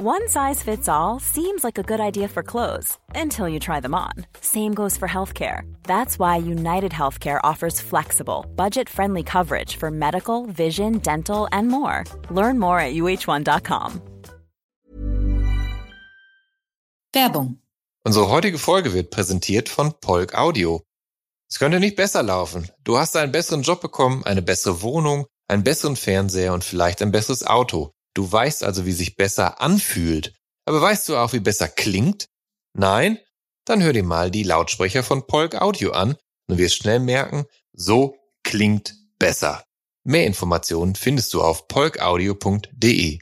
One size fits all seems like a good idea for clothes until you try them on. Same goes for healthcare. That's why United Healthcare offers flexible, budget friendly coverage for medical, vision, dental, and more. Learn more at uh1.com. Werbung. Unsere heutige Folge wird präsentiert von Polk Audio. Es könnte nicht besser laufen. Du hast einen besseren Job bekommen, eine bessere Wohnung, einen besseren Fernseher und vielleicht ein besseres Auto. Du weißt also, wie sich besser anfühlt. Aber weißt du auch, wie besser klingt? Nein? Dann hör dir mal die Lautsprecher von Polk Audio an und wirst schnell merken, so klingt besser. Mehr Informationen findest du auf polkaudio.de.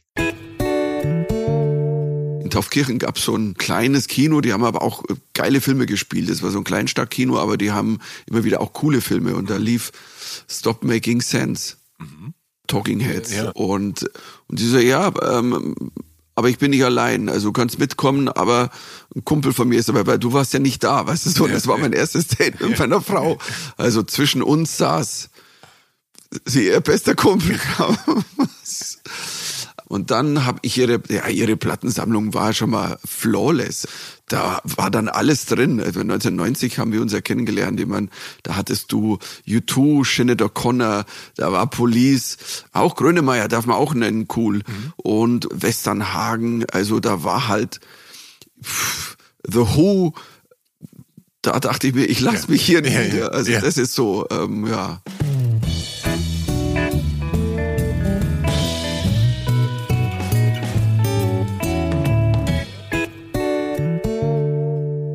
In Taufkirchen gab es so ein kleines Kino, die haben aber auch äh, geile Filme gespielt. Das war so ein Kleinstadtkino, aber die haben immer wieder auch coole Filme und da lief Stop Making Sense. Mhm. Talking Heads. Ja. Und, und die so, ja, ähm, aber ich bin nicht allein. Also du kannst mitkommen, aber ein Kumpel von mir ist dabei, weil du warst ja nicht da, weißt du so. Das war mein erstes Date mit meiner Frau. Also zwischen uns saß sie ihr bester Kumpel. Und dann habe ich ihre, ja, ihre Plattensammlung war schon mal flawless. Da war dann alles drin. Also 1990 haben wir uns ja kennengelernt. Ich meine, da hattest du U2, Sinead O'Connor, da war Police, auch Grönemeyer darf man auch nennen, cool. Mhm. Und Westernhagen, also da war halt pff, The Who, da dachte ich mir, ich lasse mich hier nicht. Ja, also ja. das ist so, ähm, ja.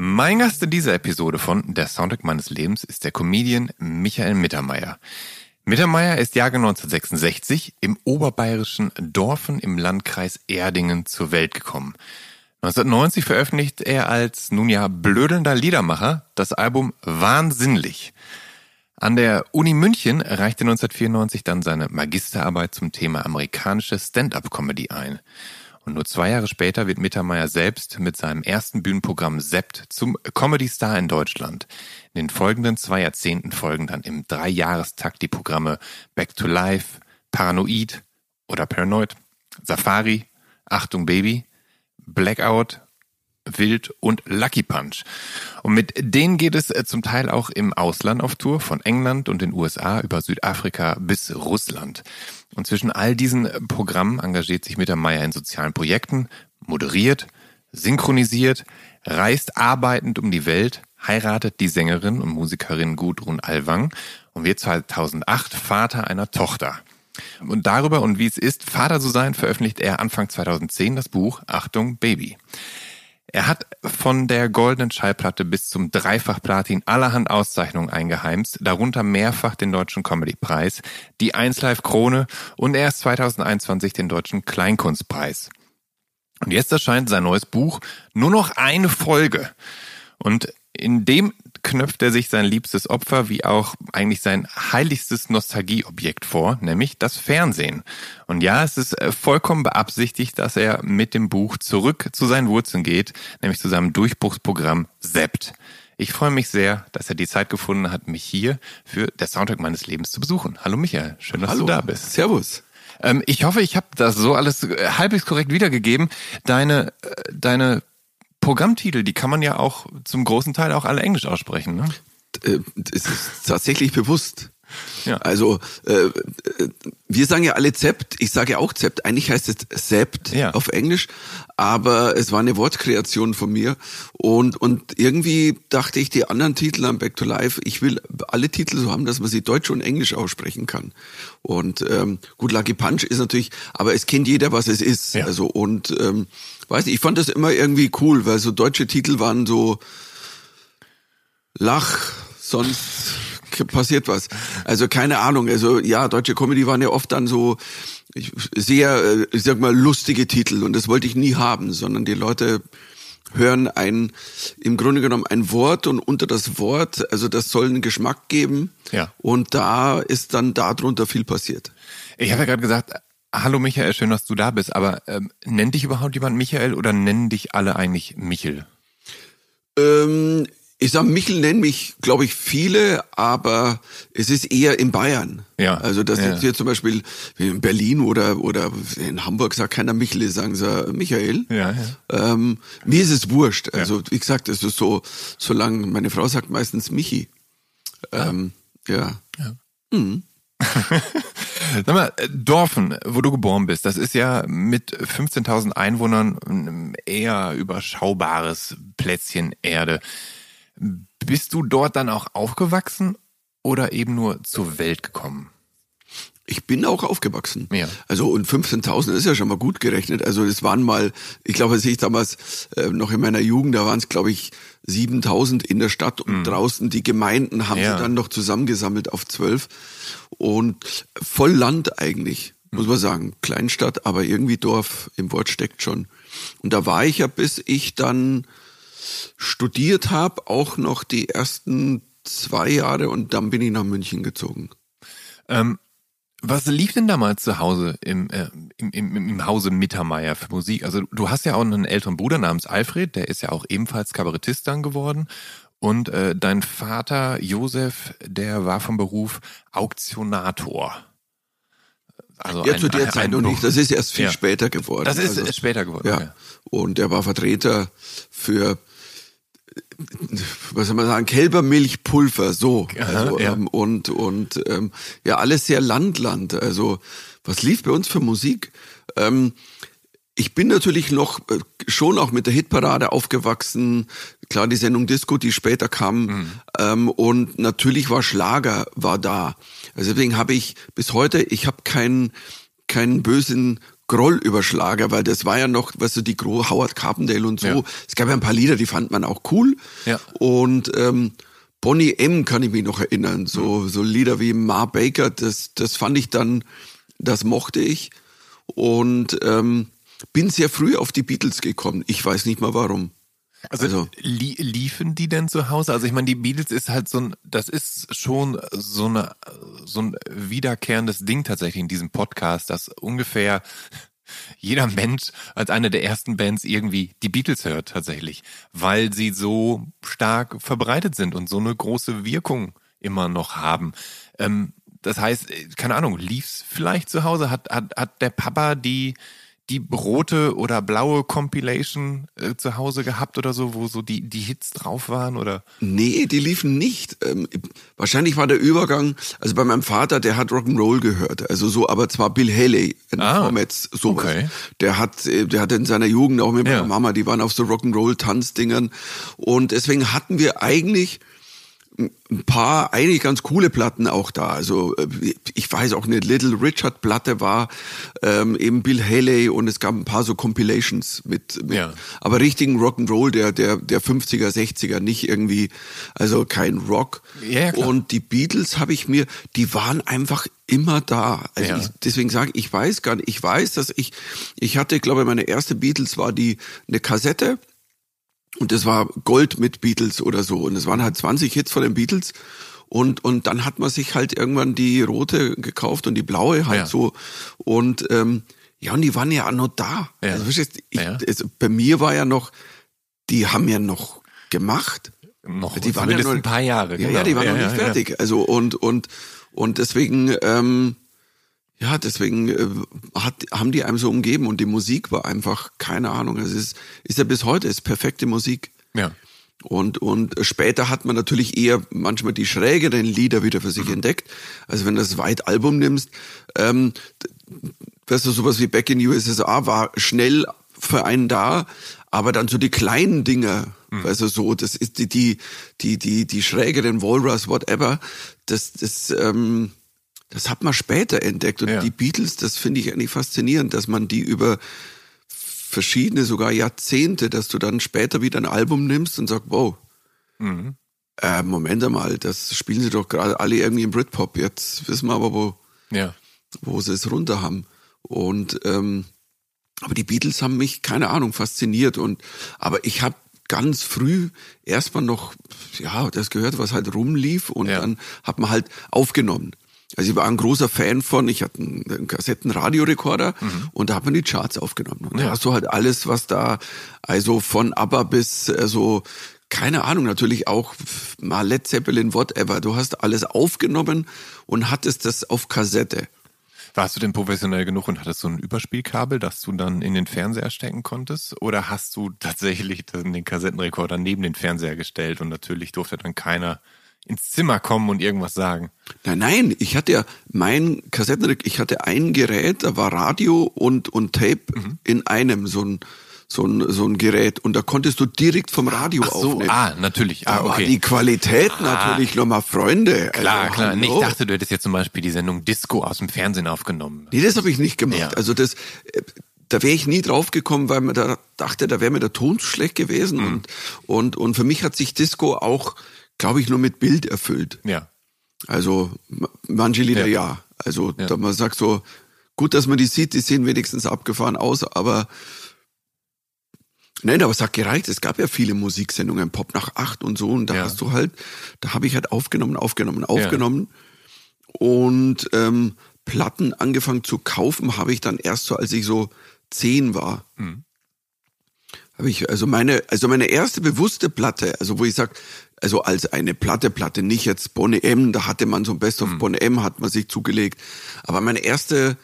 Mein Gast in dieser Episode von Der Soundtrack meines Lebens ist der Comedian Michael Mittermeier. Mittermeier ist Jahrgang 1966 im oberbayerischen Dorfen im Landkreis Erdingen zur Welt gekommen. 1990 veröffentlicht er als nun ja blödelnder Liedermacher das Album Wahnsinnlich. An der Uni München reichte 1994 dann seine Magisterarbeit zum Thema amerikanische Stand-up-Comedy ein. Und nur zwei Jahre später wird Mittermeier selbst mit seinem ersten Bühnenprogramm Sept zum Comedy-Star in Deutschland. In den folgenden zwei Jahrzehnten folgen dann im Dreijahrestakt die Programme Back to Life, Paranoid oder Paranoid, Safari, Achtung Baby, Blackout, Wild und Lucky Punch. Und mit denen geht es äh, zum Teil auch im Ausland auf Tour, von England und den USA über Südafrika bis Russland. Und zwischen all diesen äh, Programmen engagiert sich Mittermeier in sozialen Projekten, moderiert, synchronisiert, reist arbeitend um die Welt, heiratet die Sängerin und Musikerin Gudrun Alwang und wird 2008 Vater einer Tochter. Und darüber und wie es ist, Vater zu sein, veröffentlicht er Anfang 2010 das Buch Achtung Baby. Er hat von der goldenen Schallplatte bis zum Dreifach-Platin allerhand Auszeichnungen eingeheimst, darunter mehrfach den Deutschen Comedy-Preis, die 1 Live Krone und erst 2021 den Deutschen Kleinkunstpreis. Und jetzt erscheint sein neues Buch nur noch eine Folge. Und in dem knöpft er sich sein liebstes Opfer wie auch eigentlich sein heiligstes Nostalgieobjekt vor, nämlich das Fernsehen. Und ja, es ist äh, vollkommen beabsichtigt, dass er mit dem Buch zurück zu seinen Wurzeln geht, nämlich zu seinem Durchbruchsprogramm Sept. Ich freue mich sehr, dass er die Zeit gefunden hat, mich hier für der Soundtrack meines Lebens zu besuchen. Hallo Michael, schön, dass Hallo. du da bist. Servus. Ähm, ich hoffe, ich habe das so alles äh, halbwegs korrekt wiedergegeben. Deine, äh, deine Programmtitel, die kann man ja auch zum großen Teil auch alle Englisch aussprechen. Ne? Äh, es ist tatsächlich bewusst. Ja. Also äh, wir sagen ja alle Zept, ich sage ja auch Zept. Eigentlich heißt es Sept ja. auf Englisch, aber es war eine Wortkreation von mir und und irgendwie dachte ich, die anderen Titel am Back to Life, ich will alle Titel so haben, dass man sie Deutsch und Englisch aussprechen kann. Und ähm, gut, Lucky Punch ist natürlich, aber es kennt jeder, was es ist. Ja. Also und ähm, weiß nicht, ich fand das immer irgendwie cool, weil so deutsche Titel waren so Lach, sonst passiert was. Also keine Ahnung. Also ja, deutsche Comedy waren ja oft dann so sehr, äh, ich sag mal, lustige Titel und das wollte ich nie haben, sondern die Leute hören ein, im Grunde genommen ein Wort und unter das Wort, also das soll einen Geschmack geben. Ja. Und da ist dann darunter viel passiert. Ich habe ja gerade gesagt, hallo Michael, schön, dass du da bist, aber ähm, nennt dich überhaupt jemand Michael oder nennen dich alle eigentlich Michel? Ähm, ich sag, Michel nennen mich, glaube ich, viele, aber es ist eher in Bayern. Ja. Also das ja. ist hier zum Beispiel in Berlin oder oder in Hamburg sagt keiner Michel, sagen sie Michael. Ja, ja. Ähm, mir ist es wurscht. Also wie gesagt, es ist so, solange meine Frau sagt meistens Michi. Ähm, ja. ja. Mhm. Sag mal, Dorfen, wo du geboren bist, das ist ja mit 15.000 Einwohnern ein eher überschaubares Plätzchen Erde. Bist du dort dann auch aufgewachsen oder eben nur zur Welt gekommen? Ich bin auch aufgewachsen. Ja. Also und 15.000 ist ja schon mal gut gerechnet. Also es waren mal, ich glaube, als ich damals äh, noch in meiner Jugend, da waren es glaube ich 7.000 in der Stadt und mhm. draußen die Gemeinden haben ja. sie dann noch zusammengesammelt auf zwölf und voll Land eigentlich, muss man sagen. Kleinstadt, aber irgendwie Dorf im Wort steckt schon. Und da war ich ja, bis ich dann studiert habe, auch noch die ersten zwei Jahre und dann bin ich nach München gezogen. Ähm, was lief denn damals zu Hause im, äh, im, im, im Hause Mittermeier für Musik? Also du hast ja auch einen älteren Bruder namens Alfred, der ist ja auch ebenfalls Kabarettist dann geworden. Und äh, dein Vater Josef, der war vom Beruf Auktionator. Also ja, ein, zu der ein, Zeit ein, noch nicht. Das ist erst viel ja. später geworden. Das ist also, später geworden. Ja. ja. Und er war Vertreter für was soll man sagen, Kälbermilchpulver, so. Also, ja. ähm, und und ähm, ja, alles sehr Landland. Also, was lief bei uns für Musik? Ähm, ich bin natürlich noch äh, schon auch mit der Hitparade aufgewachsen. Klar, die Sendung Disco, die später kam. Mhm. Ähm, und natürlich war Schlager, war da. Also deswegen habe ich bis heute, ich habe keinen keinen bösen Groll über Schlager, weil das war ja noch, weißt du, die Gro Howard Carpendale und so. Ja. Es gab ja ein paar Lieder, die fand man auch cool. Ja. Und ähm, Bonnie M kann ich mich noch erinnern. So, so Lieder wie Ma Baker, das, das fand ich dann, das mochte ich. Und ähm, bin sehr früh auf die Beatles gekommen. Ich weiß nicht mal warum. Also, also li liefen die denn zu Hause? Also ich meine, die Beatles ist halt so ein, das ist schon so eine, so ein wiederkehrendes Ding tatsächlich in diesem Podcast, dass ungefähr jeder Mensch als eine der ersten Bands irgendwie die Beatles hört tatsächlich, weil sie so stark verbreitet sind und so eine große Wirkung immer noch haben. Ähm, das heißt, keine Ahnung, lief's vielleicht zu Hause? Hat, hat, hat der Papa die die rote oder blaue Compilation äh, zu Hause gehabt oder so, wo so die, die Hits drauf waren oder? Nee, die liefen nicht. Ähm, wahrscheinlich war der Übergang, also bei meinem Vater, der hat Rock'n'Roll gehört, also so, aber zwar Bill Haley, ah, Comets, sowas. Okay. Der hat, äh, der hatte in seiner Jugend auch mit meiner ja. Mama, die waren auf so Rock'n'Roll-Tanzdingern und deswegen hatten wir eigentlich ein paar eigentlich ganz coole Platten auch da. Also äh, ich weiß auch eine Little Richard Platte war ähm, eben Bill Haley und es gab ein paar so Compilations mit, mit ja. aber richtigen Rock'n'Roll der der der 50er 60er nicht irgendwie also kein Rock. Ja, klar. und die Beatles habe ich mir die waren einfach immer da. Also ja. ich, deswegen sage ich, ich weiß gar nicht, ich weiß, dass ich ich hatte glaube meine erste Beatles war die eine Kassette und das war Gold mit Beatles oder so. Und es waren halt 20 Hits von den Beatles. Und, und dann hat man sich halt irgendwann die rote gekauft und die blaue halt ja. so. Und ähm, ja, und die waren ja auch noch da. Ja. Also, verstehst, ich, ja. es, bei mir war ja noch, die haben ja noch gemacht. Noch die waren ja noch, ein paar Jahre. Genau. Ja, ja, die waren noch nicht fertig. Also und und und deswegen ähm, ja, deswegen äh, hat, haben die einem so umgeben und die Musik war einfach, keine Ahnung, es ist, ist ja bis heute, ist perfekte Musik. Ja. Und, und später hat man natürlich eher manchmal die schrägeren Lieder wieder für sich mhm. entdeckt. Also wenn du das White Album nimmst, ähm, weißt du, sowas wie Back in USSR war schnell für einen da, aber dann so die kleinen Dinger, mhm. weißt du, so, das ist die, die, die, die, die schrägeren Walrus, whatever, das, das, ähm, das hat man später entdeckt. Und ja. die Beatles, das finde ich eigentlich faszinierend, dass man die über verschiedene, sogar Jahrzehnte, dass du dann später wieder ein Album nimmst und sagst, wow, mhm. äh, Moment einmal, das spielen sie doch gerade alle irgendwie im Britpop. Jetzt wissen wir aber, wo, ja. wo sie es runter haben. Und ähm, Aber die Beatles haben mich, keine Ahnung, fasziniert. Und aber ich habe ganz früh erstmal noch, ja, das gehört, was halt rumlief und ja. dann hat man halt aufgenommen. Also ich war ein großer Fan von, ich hatte einen, einen Kassettenradiorekorder mhm. und da hat man die Charts aufgenommen. Und ja. da hast du halt alles, was da, also von ABBA bis äh, so, keine Ahnung, natürlich auch mal Led Zeppelin, whatever. Du hast alles aufgenommen und hattest das auf Kassette. Warst du denn professionell genug und hattest so ein Überspielkabel, das du dann in den Fernseher stecken konntest? Oder hast du tatsächlich den Kassettenrekorder neben den Fernseher gestellt und natürlich durfte dann keiner ins Zimmer kommen und irgendwas sagen? Nein, nein, ich hatte ja mein Kassettenrekorder, ich hatte ein Gerät, da war Radio und, und Tape mhm. in einem, so ein so ein, so ein Gerät und da konntest du direkt vom Radio Ach so, aufnehmen. Ah, natürlich. Ah, okay. war die Qualität ah, natürlich nochmal Freunde. Klar, also, klar. Hallo. Ich dachte, du hättest jetzt zum Beispiel die Sendung Disco aus dem Fernsehen aufgenommen. Nee, das habe ich nicht gemacht. Ja. Also das, äh, da wäre ich nie drauf gekommen, weil man da dachte, da wäre mir der Ton schlecht gewesen. Mhm. Und, und, und für mich hat sich Disco auch, glaube ich, nur mit Bild erfüllt. Ja. Also manche Lieder ja. ja. Also ja. da man sagt so, gut, dass man die sieht, die sehen wenigstens abgefahren aus, aber Nein, aber es hat gereicht. Es gab ja viele Musiksendungen, Pop nach acht und so. Und da ja. hast du halt, da habe ich halt aufgenommen, aufgenommen, aufgenommen. Und ähm, Platten angefangen zu kaufen habe ich dann erst so, als ich so zehn war. Mhm. Habe ich, also meine, also meine erste bewusste Platte, also wo ich sag, also als eine Platte, Platte, nicht jetzt Bonne M, da hatte man so ein Best of mhm. Bonne M, hat man sich zugelegt. Aber meine erste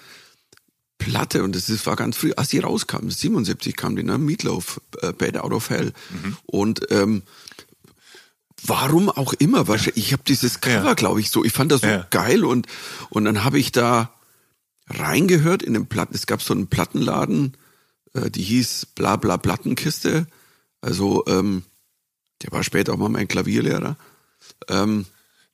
Platte und das ist, war ganz früh, als sie rauskam, 77 kam die, ne? Meatloaf, äh, Bad Out of Hell. Mhm. Und ähm, warum auch immer, wahrscheinlich, ich habe dieses Cover, ja. glaube ich, so, ich fand das so ja. geil und und dann habe ich da reingehört in den Platten, es gab so einen Plattenladen, äh, die hieß bla bla Plattenkiste, also ähm, der war später auch mal mein Klavierlehrer. Ähm,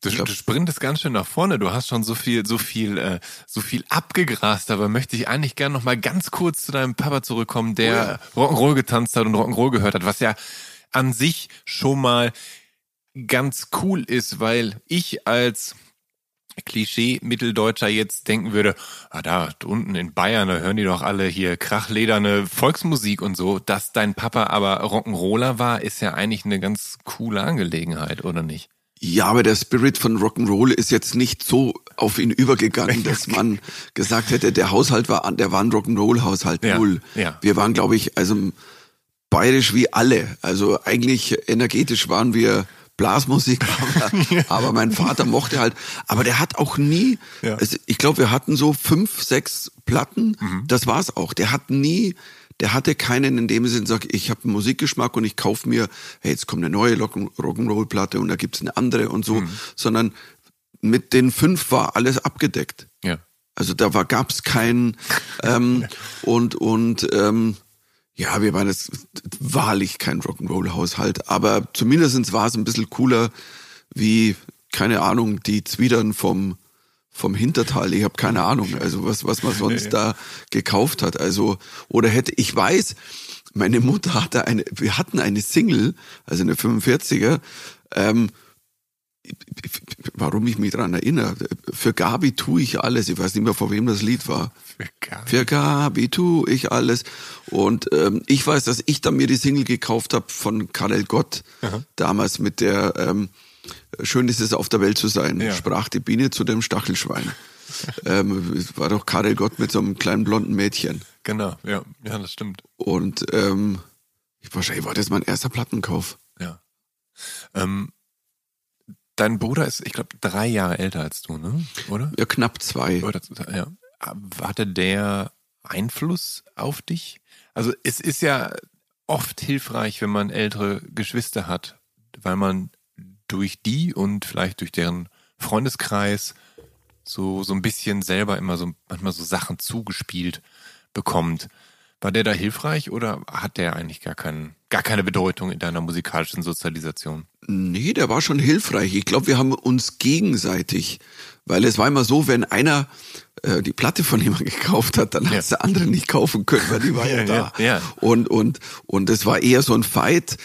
Du, du sprintest ganz schön nach vorne. Du hast schon so viel, so viel, äh, so viel abgegrast. Aber möchte ich eigentlich gerne noch mal ganz kurz zu deinem Papa zurückkommen, der oh ja. Rock'n'Roll getanzt hat und Rock'n'Roll gehört hat, was ja an sich schon mal ganz cool ist, weil ich als Klischee-Mitteldeutscher jetzt denken würde, ah, da unten in Bayern, da hören die doch alle hier krachlederne Volksmusik und so. Dass dein Papa aber Rock'n'Roller war, ist ja eigentlich eine ganz coole Angelegenheit, oder nicht? Ja, aber der Spirit von Rock'n'Roll ist jetzt nicht so auf ihn übergegangen, dass man gesagt hätte, der Haushalt war, der war ein Rock'n'Roll-Haushalt ja, null. Ja. Wir waren, glaube ich, also bayerisch wie alle. Also eigentlich energetisch waren wir Blasmusik, aber, aber mein Vater mochte halt, aber der hat auch nie, ja. also ich glaube, wir hatten so fünf, sechs Platten, mhm. das war's auch. Der hat nie der hatte keinen in dem Sinn, sagt, ich habe einen Musikgeschmack und ich kaufe mir, hey, jetzt kommt eine neue Rock'n'Roll-Platte und da gibt's eine andere und so, mhm. sondern mit den fünf war alles abgedeckt. Ja. Also da war, gab's keinen ähm, und und ähm, ja, wir waren jetzt wahrlich kein Rock'n'Roll-Haushalt, aber zumindestens war es ein bisschen cooler wie, keine Ahnung, die Zwiebeln vom vom Hintertal, ich habe keine Ahnung, also was, was man sonst ja, ja. da gekauft hat. Also, oder hätte, ich weiß, meine Mutter hatte eine, wir hatten eine Single, also eine 45er, ähm, warum ich mich dran erinnere, für Gabi tue ich alles. Ich weiß nicht mehr, vor wem das Lied war. Für Gabi, für Gabi tue ich alles. Und ähm, ich weiß, dass ich dann mir die Single gekauft habe von Karel Gott, Aha. damals mit der ähm, Schön ist es auf der Welt zu sein, ja. sprach die Biene zu dem Stachelschwein. ähm, war doch Karel Gott mit so einem kleinen blonden Mädchen. Genau, ja, ja, das stimmt. Und ähm, wahrscheinlich war das mein erster Plattenkauf. Ja. Ähm, dein Bruder ist, ich glaube, drei Jahre älter als du, ne? Oder? Ja, knapp zwei. Oder, ja. Hatte der Einfluss auf dich? Also es ist ja oft hilfreich, wenn man ältere Geschwister hat, weil man durch die und vielleicht durch deren Freundeskreis so, so ein bisschen selber immer so manchmal so Sachen zugespielt bekommt. War der da hilfreich oder hat der eigentlich gar, keinen, gar keine Bedeutung in deiner musikalischen Sozialisation? Nee, der war schon hilfreich. Ich glaube, wir haben uns gegenseitig, weil es war immer so, wenn einer äh, die Platte von jemandem gekauft hat, dann ja. hat der andere nicht kaufen können, weil die war ja, ja da. Ja, ja. Und, und, und es war eher so ein Fight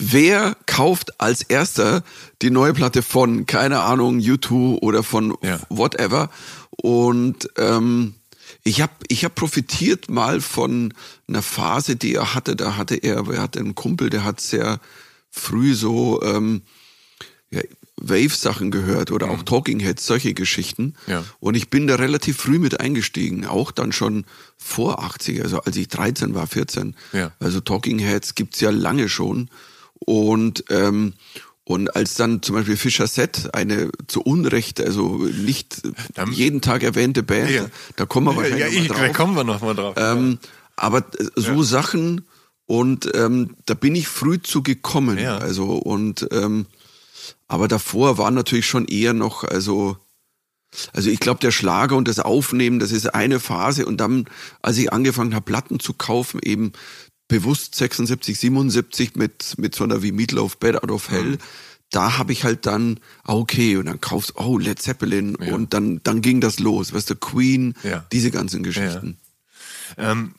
wer kauft als erster die neue Platte von, keine Ahnung, U2 oder von whatever. Und ähm, Ich habe ich hab profitiert mal von einer Phase, die er hatte. Da hatte er, er hatte einen Kumpel, der hat sehr früh so ähm, ja, Wave-Sachen gehört oder mhm. auch Talking Heads, solche Geschichten. Ja. Und ich bin da relativ früh mit eingestiegen, auch dann schon vor 80, also als ich 13 war, 14. Ja. Also Talking Heads gibt's ja lange schon. Und ähm, und als dann zum Beispiel Fischer Set, eine zu Unrecht, also nicht dann, jeden Tag erwähnte Band, ja. da kommen wir wahrscheinlich ja, ja, ich, noch mal drauf. Da kommen wir noch mal drauf. Ähm, aber so Sachen und ähm, da bin ich früh zu gekommen. Ja. Also und ähm, aber davor war natürlich schon eher noch, also also ich glaube, der Schlager und das Aufnehmen, das ist eine Phase. Und dann, als ich angefangen habe, Platten zu kaufen, eben bewusst 76, 77 mit, mit so einer wie Meatloaf Bad Out of Hell. Mhm. Da habe ich halt dann, ah, okay, und dann kaufst, oh, Led Zeppelin ja. und dann, dann ging das los, weißt du, Queen, ja. diese ganzen Geschichten. Ja. Ähm,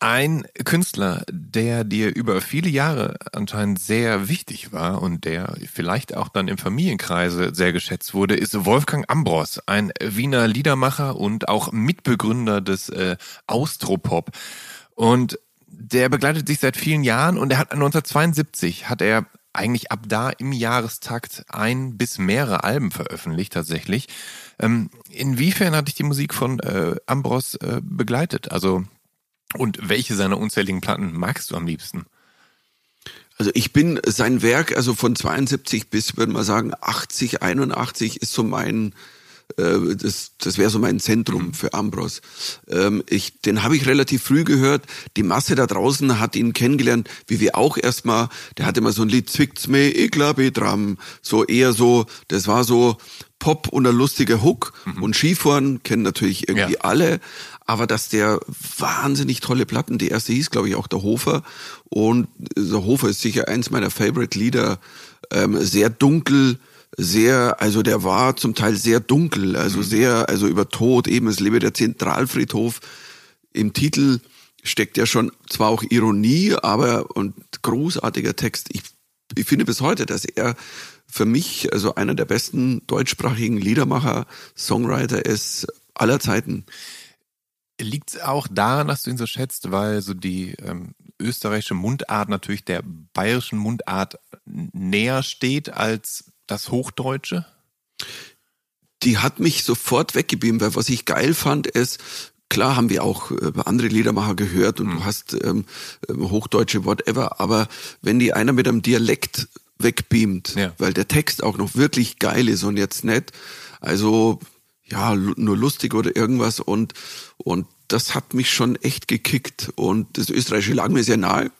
ein Künstler, der dir über viele Jahre anscheinend sehr wichtig war und der vielleicht auch dann im Familienkreise sehr geschätzt wurde, ist Wolfgang Ambros, ein Wiener Liedermacher und auch Mitbegründer des äh, Austropop. Und der begleitet sich seit vielen Jahren und er hat 1972 hat er eigentlich ab da im Jahrestakt ein bis mehrere Alben veröffentlicht tatsächlich. Ähm, inwiefern hat dich die Musik von äh, Ambros äh, begleitet? Also und welche seiner unzähligen Platten magst du am liebsten? Also ich bin sein Werk, also von 72 bis, würde man sagen, 80, 81 ist so mein äh, das, das wäre so mein Zentrum mhm. für Ambros. Ähm, ich, den habe ich relativ früh gehört. Die Masse da draußen hat ihn kennengelernt, wie wir auch erstmal. Der hatte mal so ein Lied, Zwickt's mir, ich glaube dran. So eher so, das war so Pop und ein lustiger Hook. Mhm. Und Skifahren kennen natürlich irgendwie ja. alle. Aber dass der wahnsinnig tolle Platten, die erste hieß, glaube ich, auch der Hofer. Und der Hofer ist sicher eins meiner Favorite Lieder. Ähm, sehr dunkel, sehr, also der war zum Teil sehr dunkel, also mhm. sehr, also über Tod, eben es lebe der Zentralfriedhof. Im Titel steckt ja schon zwar auch Ironie, aber und großartiger Text. Ich, ich finde bis heute, dass er für mich also einer der besten deutschsprachigen Liedermacher, Songwriter ist aller Zeiten. Liegt es auch daran, dass du ihn so schätzt, weil so die ähm, österreichische Mundart natürlich der bayerischen Mundart näher steht als das Hochdeutsche? Die hat mich sofort weggeblieben, weil was ich geil fand, ist, klar haben wir auch äh, andere Liedermacher gehört und mhm. du hast ähm, ähm, Hochdeutsche, whatever, aber wenn die einer mit einem Dialekt wegbeamt, ja. weil der Text auch noch wirklich geil ist und jetzt nicht, also ja, nur lustig oder irgendwas und, und das hat mich schon echt gekickt und das Österreichische lag mir sehr nahe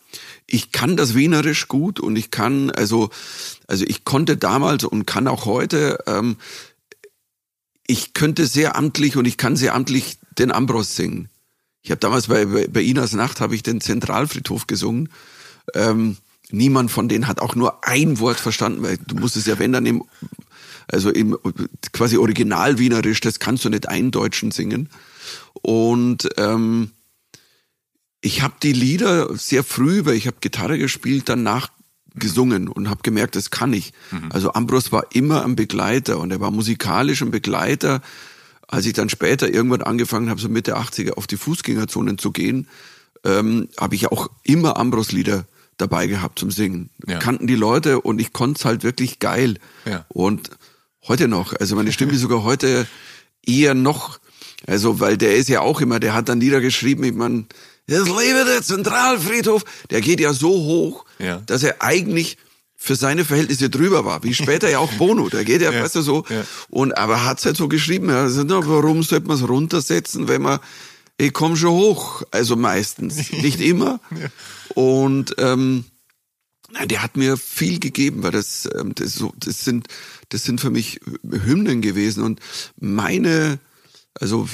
ich kann das Wienerisch gut und ich kann, also, also ich konnte damals und kann auch heute, ähm, ich könnte sehr amtlich und ich kann sehr amtlich den Ambros singen. Ich habe damals bei, bei, bei Inas Nacht habe ich den Zentralfriedhof gesungen. Ähm, niemand von denen hat auch nur ein Wort verstanden, weil du musst es ja, wenn dann im, also im quasi Original Wienerisch, das kannst du nicht eindeutschen singen. Und ähm, ich habe die Lieder sehr früh, weil ich habe Gitarre gespielt, danach gesungen und habe gemerkt, das kann ich. Mhm. Also Ambros war immer ein Begleiter und er war musikalisch ein Begleiter. Als ich dann später irgendwann angefangen habe, so Mitte 80er auf die Fußgängerzonen zu gehen, ähm, habe ich auch immer Ambros-Lieder dabei gehabt zum Singen. Ja. Kannten die Leute und ich konnte es halt wirklich geil. Ja. Und heute noch, also meine Stimme ist sogar heute eher noch, also weil der ist ja auch immer, der hat dann Lieder geschrieben, ich meine, das Leben der Zentralfriedhof, der geht ja so hoch, ja. dass er eigentlich für seine Verhältnisse drüber war, wie später ja auch Bono, der geht ja, ja. weißt du, so, ja. und aber hat's halt so geschrieben, ja, also, na, warum sollte man es runtersetzen, wenn man, ich komm schon hoch, also meistens, nicht immer, und ähm, der hat mir viel gegeben, weil das, ähm, das, so, das sind, das sind für mich Hymnen gewesen und meine also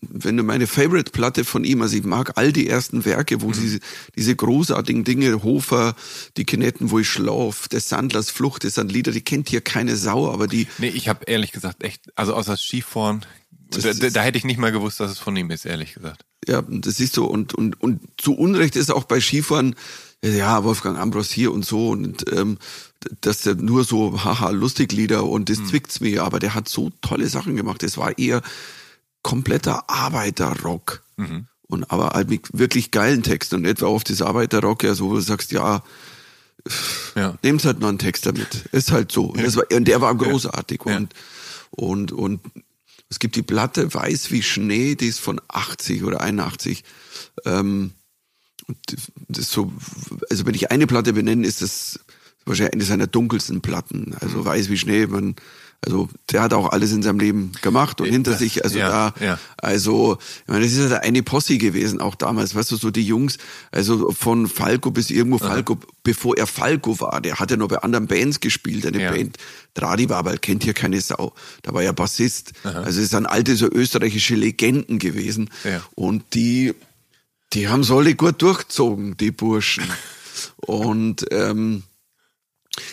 wenn du meine Favorite-Platte von ihm, also ich mag all die ersten Werke, wo mhm. diese, diese großartigen Dinge, Hofer, die Kinetten, wo ich schlaf, des Sandlers Flucht, das sind Lieder, die kennt hier keine Sau, aber die... Nee, ich habe ehrlich gesagt echt, also außer Skifahren, da, da, hätte ich nicht mal gewusst, dass es von ihm ist, ehrlich gesagt. Ja, das ist so und, und, und zu Unrecht ist auch bei Skifahren, ja, Wolfgang Ambros hier und so und ähm, dass der nur so haha lustig Lieder und das mhm. zwickt's mir, aber der hat so tolle Sachen gemacht. Das war eher kompletter Arbeiterrock. Mhm. Und aber halt mit wirklich geilen Texten und etwa auf das Arbeiterrock ja so, wo du sagst, ja, ja. nehmt halt noch einen Text damit. Ist halt so. Ja. War, und der war großartig. Ja. Und, und, und es gibt die Platte Weiß wie Schnee, die ist von 80 oder 81. Ähm, und das so, also wenn ich eine Platte benenne, ist das wahrscheinlich eine seiner dunkelsten Platten. Also mhm. Weiß wie Schnee, man also der hat auch alles in seinem Leben gemacht und hinter das, sich, also ja, da, ja. also ich meine, das ist ja eine Posse gewesen, auch damals, weißt du, so die Jungs, also von Falco bis irgendwo Falco, Aha. bevor er Falco war, der hat ja noch bei anderen Bands gespielt, eine ja. Band, Dradi war, aber kennt hier keine Sau, da war ja Bassist, Aha. also es sind alte so österreichische Legenden gewesen und die, die haben solide gut durchzogen, die Burschen und ähm,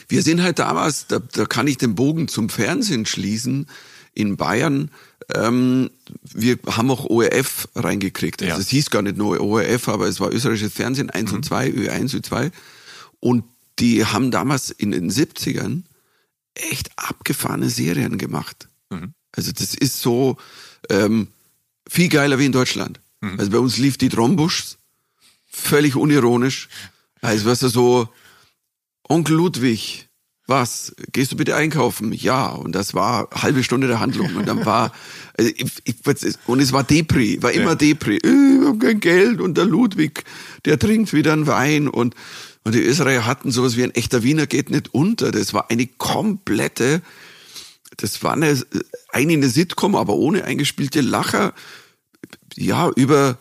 wir sind halt damals, da, da kann ich den Bogen zum Fernsehen schließen, in Bayern, ähm, wir haben auch ORF reingekriegt. Also ja. es hieß gar nicht nur ORF, aber es war österreichisches Fernsehen 1 mhm. und 2, Ö1, Ö2. Und die haben damals in den 70ern echt abgefahrene Serien gemacht. Mhm. Also das ist so ähm, viel geiler wie in Deutschland. Mhm. Also bei uns lief die Trombuschs, völlig unironisch. Also was er so Onkel Ludwig, was? Gehst du bitte einkaufen? Ja. Und das war halbe Stunde der Handlung. Und dann war, also ich, ich, und es war Depri, war immer ja. Depri. Äh, wir haben kein Geld. Und der Ludwig, der trinkt wieder einen Wein. Und, und die Österreicher hatten sowas wie ein echter Wiener geht nicht unter. Das war eine komplette, das war eine, eine, eine Sitcom, aber ohne eingespielte Lacher. Ja, über,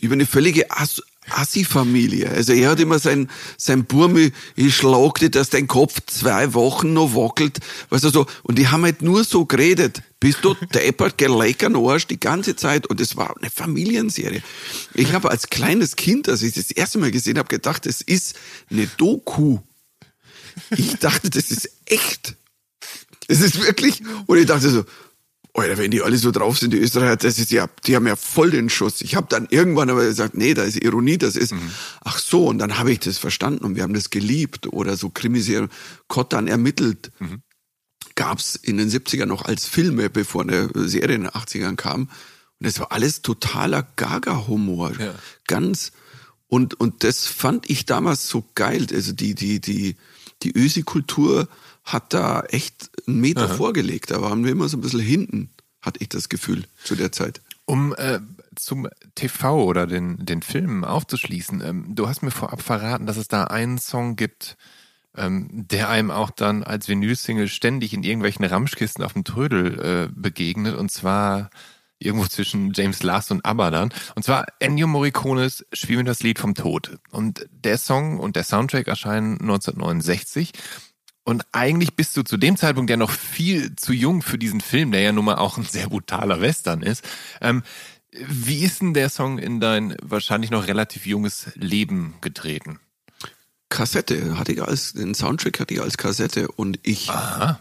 über eine völlige As Assi-Familie. Also er hat immer sein, sein Burmi, ich schlag dir, dass dein Kopf zwei Wochen noch wackelt. Weißt du so. Und die haben halt nur so geredet. Bist du deppert, geleckern Arsch die ganze Zeit. Und es war eine Familienserie. Ich habe als kleines Kind, als ich das erste Mal gesehen habe, gedacht, es ist eine Doku. Ich dachte, das ist echt. Es ist wirklich, und ich dachte so, Alter, wenn die alle so drauf sind, die Österreicher, das ist ja, die haben ja voll den Schuss. Ich habe dann irgendwann aber gesagt, nee, da ist Ironie, das ist, mhm. ach so, und dann habe ich das verstanden und wir haben das geliebt oder so Krimiserien, Kottan ermittelt. Mhm. Gab's in den 70ern noch als Filme, bevor eine Serie in den 80ern kam. Und das war alles totaler Gaga-Humor. Ja. Ganz, und, und das fand ich damals so geil. Also die, die, die, die Ösi-Kultur, hat da echt einen Meter Aha. vorgelegt. Da waren wir immer so ein bisschen hinten, hatte ich das Gefühl zu der Zeit. Um äh, zum TV oder den, den Filmen aufzuschließen, ähm, du hast mir vorab verraten, dass es da einen Song gibt, ähm, der einem auch dann als Vinyl-Single ständig in irgendwelchen Ramschkisten auf dem Trödel äh, begegnet und zwar irgendwo zwischen James Last und ABBA dann. Und zwar Ennio Morricones Spiel mir das Lied vom Tod. Und der Song und der Soundtrack erscheinen 1969 und eigentlich bist du zu dem Zeitpunkt ja noch viel zu jung für diesen Film, der ja nun mal auch ein sehr brutaler Western ist. Ähm, wie ist denn der Song in dein wahrscheinlich noch relativ junges Leben getreten? Kassette hatte ich als den Soundtrack hatte ich als Kassette und ich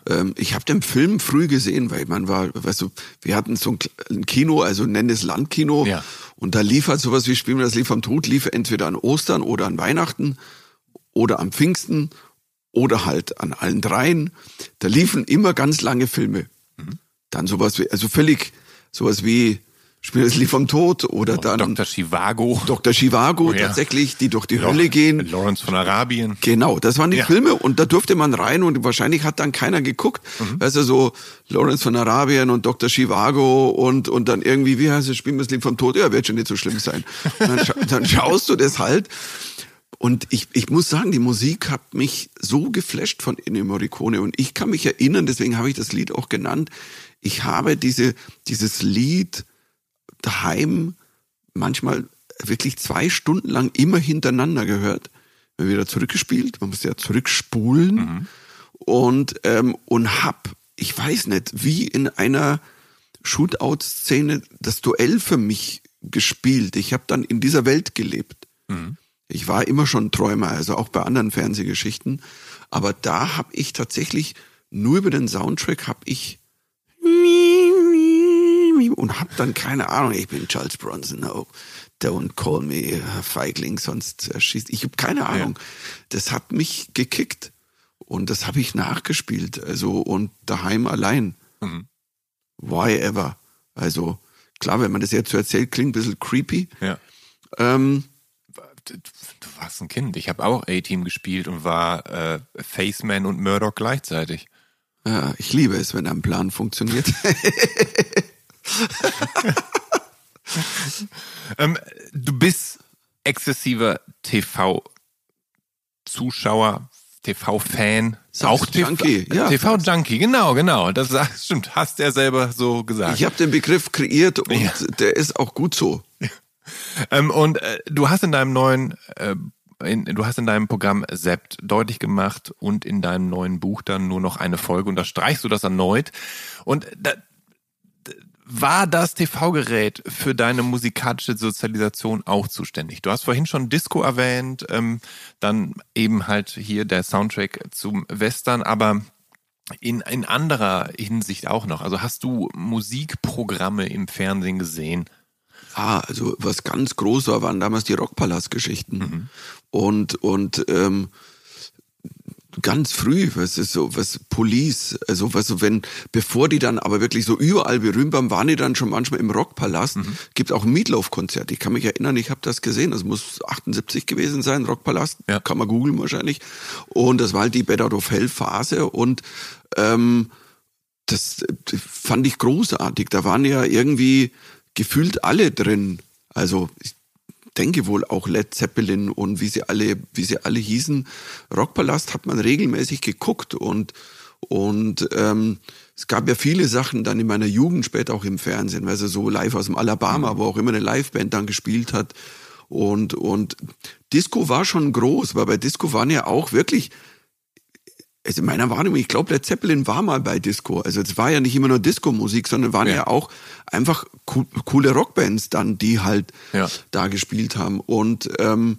ähm, ich habe den Film früh gesehen, weil man war, weißt du, wir hatten so ein, Kino, also nenn es Landkino ja. und da lief halt sowas wie Spielen wir das Lied vom Tod lief entweder an Ostern oder an Weihnachten oder am Pfingsten oder halt an allen dreien. Da liefen immer ganz lange Filme. Mhm. Dann sowas wie, also völlig sowas wie Spiel das Lied vom Tod oder dann Dr. Chivago. Dr. Chivago oh, ja. tatsächlich, die durch die Lor Hölle gehen. Lawrence von Arabien. Genau, das waren die ja. Filme und da durfte man rein und wahrscheinlich hat dann keiner geguckt. Mhm. Weißt du, so Lawrence von Arabien und Dr. Chivago und, und dann irgendwie, wie heißt das Spiel das Lied vom Tod? Ja, wird schon nicht so schlimm sein. dann, scha dann schaust du das halt und ich, ich muss sagen, die Musik hat mich so geflasht von Ennio Morricone. Und ich kann mich erinnern, deswegen habe ich das Lied auch genannt, ich habe diese, dieses Lied daheim manchmal wirklich zwei Stunden lang immer hintereinander gehört. Wir wieder zurückgespielt, man muss ja zurückspulen. Mhm. Und, ähm, und hab, ich weiß nicht, wie in einer Shootout-Szene das Duell für mich gespielt. Ich habe dann in dieser Welt gelebt. Mhm. Ich war immer schon Träumer, also auch bei anderen Fernsehgeschichten. Aber da habe ich tatsächlich nur über den Soundtrack habe ich und hab dann keine Ahnung, ich bin Charles Bronson, no, don't call me Feigling, sonst erschießt. Ich habe keine Ahnung. Ja. Das hat mich gekickt und das habe ich nachgespielt, also und daheim allein. Mhm. Why ever? Also klar, wenn man das jetzt so erzählt, klingt ein bisschen creepy. Ja. Ähm, du warst ein Kind. Ich habe auch A-Team gespielt und war äh, Faceman und Murdoch gleichzeitig. Ja, ich liebe es, wenn ein Plan funktioniert. ähm, du bist exzessiver TV-Zuschauer, TV-Fan, auch TV-Junkie, ja. TV-Junkie, genau, genau. Das stimmt, hast er selber so gesagt. Ich habe den Begriff kreiert und ja. der ist auch gut so. ähm, und äh, du hast in deinem neuen äh, in, du hast in deinem Programm Sept deutlich gemacht und in deinem neuen Buch dann nur noch eine Folge, unterstreichst du das erneut. Und da, war das TV-Gerät für deine musikalische Sozialisation auch zuständig? Du hast vorhin schon Disco erwähnt, ähm, dann eben halt hier der Soundtrack zum Western, aber in, in anderer Hinsicht auch noch. Also hast du Musikprogramme im Fernsehen gesehen? Ah, also was ganz groß war, waren damals die Rockpalast-Geschichten. Mhm. Und, und ähm, ganz früh, was ist so, was Police, also was so, wenn, bevor die dann aber wirklich so überall berühmt waren, waren die dann schon manchmal im Rockpalast. Mhm. Gibt auch ein Meatloaf-Konzert. Ich kann mich erinnern, ich habe das gesehen. Das muss 78 gewesen sein, Rockpalast. Ja. Kann man googeln wahrscheinlich. Und das war halt die Out of Hell Phase und ähm, das fand ich großartig. Da waren ja irgendwie gefühlt alle drin. Also ich denke wohl auch Led Zeppelin und wie sie alle, wie sie alle hießen. Rockpalast hat man regelmäßig geguckt und und ähm, es gab ja viele Sachen dann in meiner Jugend später auch im Fernsehen, weil sie so live aus dem Alabama, wo auch immer eine Liveband dann gespielt hat. Und, und Disco war schon groß, weil bei Disco waren ja auch wirklich also in meiner Wahrnehmung, ich glaube, Led Zeppelin war mal bei Disco. Also es war ja nicht immer nur Disco-Musik, sondern waren ja. ja, auch einfach co coole Rockbands dann, die halt ja. da gespielt haben. Und ähm,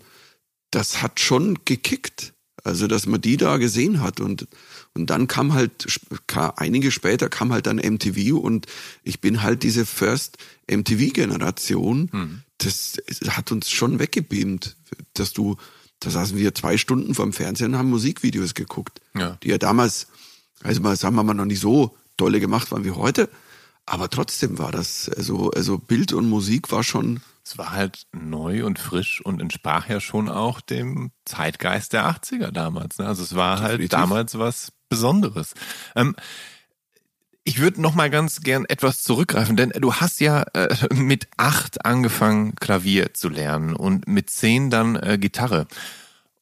das hat schon gekickt. Also, dass man die da gesehen hat. Und, und dann kam halt, kam, einige später kam halt dann MTV und ich bin halt diese First MTV-Generation. Mhm. Das, das hat uns schon weggebeamt, dass du da saßen wir zwei Stunden vorm Fernsehen und haben Musikvideos geguckt, ja. die ja damals, also mal sagen wir mal, noch nicht so tolle gemacht waren wie heute. Aber trotzdem war das, also, also Bild und Musik war schon. Es war halt neu und frisch und entsprach ja schon auch dem Zeitgeist der 80er damals. Ne? Also es war halt Definitiv. damals was Besonderes. Ähm, ich würde noch mal ganz gern etwas zurückgreifen, denn du hast ja äh, mit acht angefangen Klavier zu lernen und mit zehn dann äh, Gitarre.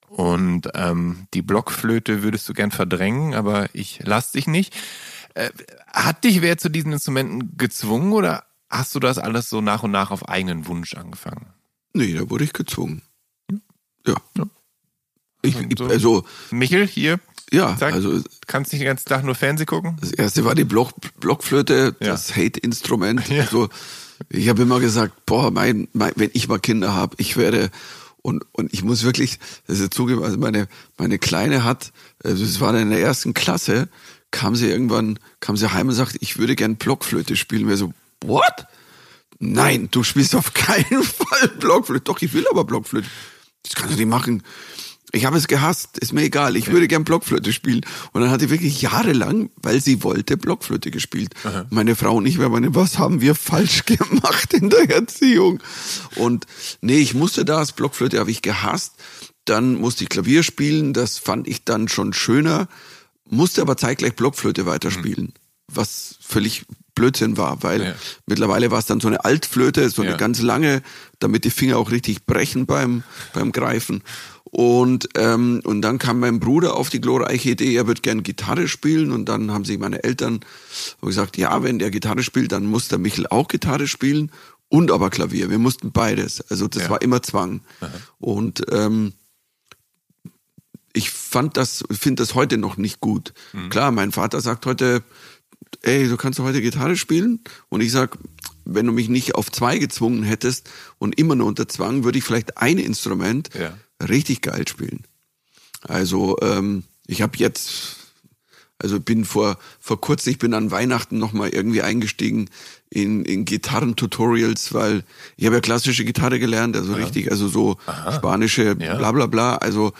Und ähm, die Blockflöte würdest du gern verdrängen, aber ich lass dich nicht. Äh, hat dich wer zu diesen Instrumenten gezwungen oder hast du das alles so nach und nach auf eigenen Wunsch angefangen? Nee, da wurde ich gezwungen. Ja. ja. Ich, ich, also Michel hier ja, Sag, also kannst nicht den ganzen Tag nur Fernsehen gucken. Das erste war die Block, Blockflöte, ja. das Hate-Instrument. Ja. Also ich habe immer gesagt, boah, mein, mein, wenn ich mal Kinder habe, ich werde und und ich muss wirklich, das ist zugeben, also meine meine kleine hat, also es war in der ersten Klasse, kam sie irgendwann, kam sie heim und sagte, ich würde gern Blockflöte spielen. Wir so, what? Nein, du spielst auf keinen Fall Blockflöte. Doch, ich will aber Blockflöte. Das kannst du nicht machen. Ich habe es gehasst, ist mir egal. Ich würde gern Blockflöte spielen. Und dann hat sie wirklich jahrelang, weil sie wollte, Blockflöte gespielt. Aha. Meine Frau und ich, wir meine, was haben wir falsch gemacht in der Erziehung? Und nee, ich musste das, Blockflöte habe ich gehasst. Dann musste ich Klavier spielen, das fand ich dann schon schöner, musste aber zeitgleich Blockflöte weiterspielen. Mhm. Was völlig Blödsinn war, weil ja. mittlerweile war es dann so eine Altflöte, so eine ja. ganz lange, damit die Finger auch richtig brechen beim, beim Greifen. Und, ähm, und dann kam mein Bruder auf die glorreiche Idee, er wird gern Gitarre spielen. Und dann haben sich meine Eltern gesagt, ja, wenn der Gitarre spielt, dann muss der Michel auch Gitarre spielen und aber Klavier. Wir mussten beides. Also das ja. war immer Zwang. Aha. Und ähm, ich fand das, finde das heute noch nicht gut. Mhm. Klar, mein Vater sagt heute, ey, du kannst heute Gitarre spielen. Und ich sag, wenn du mich nicht auf zwei gezwungen hättest und immer nur unter Zwang, würde ich vielleicht ein Instrument ja richtig geil spielen. Also ähm, ich habe jetzt, also bin vor vor kurzem, ich bin an Weihnachten nochmal irgendwie eingestiegen in, in Gitarrentutorials, weil ich habe ja klassische Gitarre gelernt, also ja. richtig, also so Aha. spanische, ja. bla bla bla. Also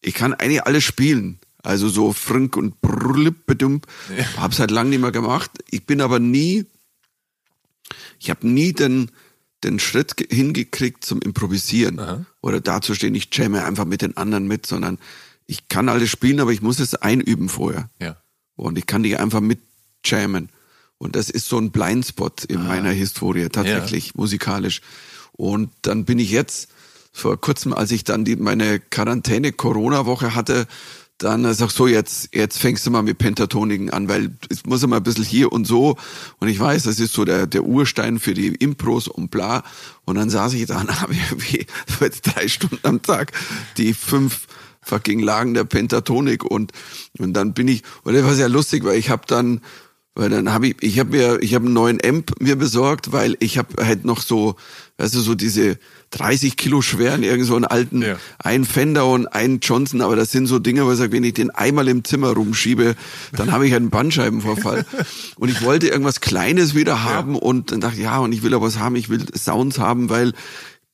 ich kann eigentlich alles spielen. Also so frink und brrlippedump. Ja. Hab's halt lang nicht mehr gemacht. Ich bin aber nie ich habe nie den, den Schritt hingekriegt zum Improvisieren Aha. Oder dazustehen, ich jamme einfach mit den anderen mit, sondern ich kann alles spielen, aber ich muss es einüben vorher. Ja. Und ich kann nicht einfach mit jammen. Und das ist so ein Blindspot in ah. meiner Historie, tatsächlich, ja. musikalisch. Und dann bin ich jetzt, vor kurzem, als ich dann die, meine Quarantäne-Corona-Woche hatte, dann sag so, jetzt, jetzt fängst du mal mit Pentatoniken an, weil es muss immer ein bisschen hier und so. Und ich weiß, das ist so der, der Urstein für die Impros und bla. Und dann saß ich da und habe irgendwie drei Stunden am Tag die fünf fucking Lagen der Pentatonik und, und dann bin ich, und das war sehr lustig, weil ich habe dann, weil dann habe ich, ich habe mir, ich habe einen neuen Amp mir besorgt, weil ich habe halt noch so, weißt du, so diese 30 Kilo schweren, irgend so einen alten, ja. ein Fender und ein Johnson, aber das sind so Dinge, wo ich sage, wenn ich den einmal im Zimmer rumschiebe, dann habe ich einen Bandscheibenvorfall. und ich wollte irgendwas Kleines wieder haben ja. und dann dachte ich, ja, und ich will aber was haben, ich will Sounds haben, weil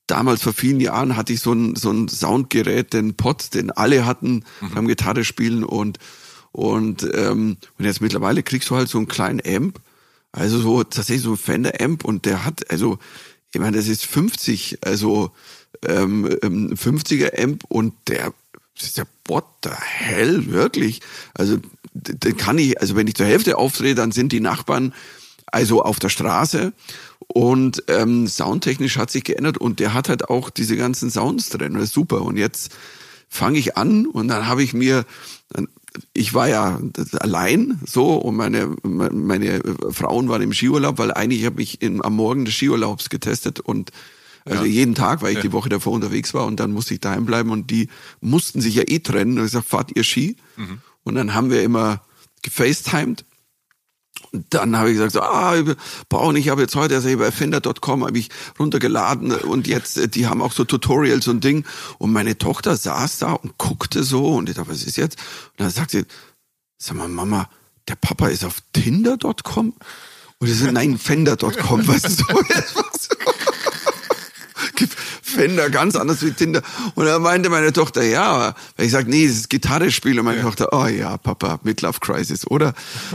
damals vor vielen Jahren hatte ich so ein, so ein Soundgerät, den Pot, den alle hatten mhm. beim Gitarre spielen und und, ähm, und jetzt mittlerweile kriegst du halt so einen kleinen Amp, also so tatsächlich so ein Fender Amp und der hat, also ich meine, das ist 50, also ähm, 50er ähm, Amp und der ist ja what the hell, wirklich. Also den kann ich, also wenn ich zur Hälfte aufdrehe, dann sind die Nachbarn also auf der Straße und ähm, soundtechnisch hat sich geändert und der hat halt auch diese ganzen Sounds drin. Das ist super. Und jetzt fange ich an und dann habe ich mir, ich war ja allein so und meine, meine Frauen waren im Skiurlaub, weil eigentlich habe ich in, am Morgen des Skiurlaubs getestet und also ja. jeden Tag, weil ich ja. die Woche davor unterwegs war und dann musste ich daheim bleiben und die mussten sich ja eh trennen. Und ich gesagt, fahrt ihr Ski? Mhm. Und dann haben wir immer gefacetimed dann habe ich gesagt, so, ah, Braun, ich habe jetzt heute also bei Erfinder.com habe ich runtergeladen und jetzt, äh, die haben auch so Tutorials und Ding. Und meine Tochter saß da und guckte so und ich dachte, was ist jetzt? Und dann sagt sie, sag mal, Mama, der Papa ist auf Tinder.com? Und ich so, nein, Fender.com, weißt du, so, Fender ganz anders wie Tinder. Und da meinte meine Tochter, ja, weil ich sag, nee, das ist Gitarrespiel. Und meine ja. Tochter, oh ja, Papa, Midlife Crisis, oder?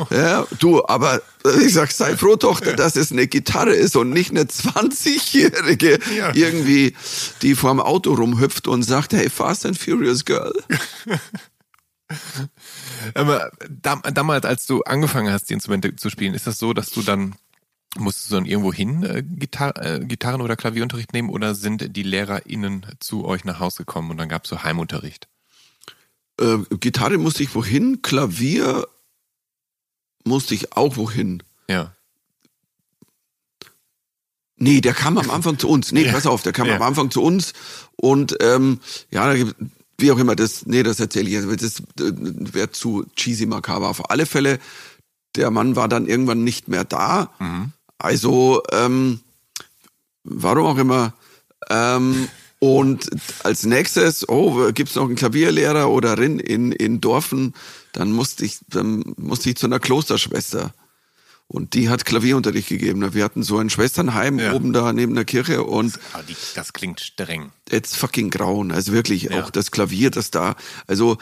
Ja, du, aber ich sag, sei froh, Tochter, ja. dass es eine Gitarre ist und nicht eine 20-Jährige ja. irgendwie, die vorm Auto rumhüpft und sagt, hey, Fast and Furious Girl. Aber damals, als du angefangen hast, die Instrumente zu spielen, ist das so, dass du dann Musstest du dann irgendwo hin äh, Gitar äh, Gitarren- oder Klavierunterricht nehmen oder sind die LehrerInnen zu euch nach Hause gekommen und dann gab es so Heimunterricht? Äh, Gitarre musste ich wohin, Klavier musste ich auch wohin. Ja. Nee, der kam am Anfang zu uns. Nee, ja. pass auf, der kam ja. am Anfang zu uns und ähm, ja, wie auch immer, das, nee, das erzähle ich jetzt, das äh, wäre zu cheesy makaber. Auf alle Fälle, der Mann war dann irgendwann nicht mehr da. Mhm. Also, ähm, warum auch immer. Ähm, und als nächstes, oh, gibt's noch einen Klavierlehrer oder Rin in, in Dorfen? Dann musste ich, dann musste ich zu einer Klosterschwester. Und die hat Klavierunterricht gegeben. Wir hatten so ein Schwesternheim ja. oben da neben der Kirche und. Das, das klingt streng. Jetzt fucking grauen. Also wirklich, ja. auch das Klavier, das da. Also,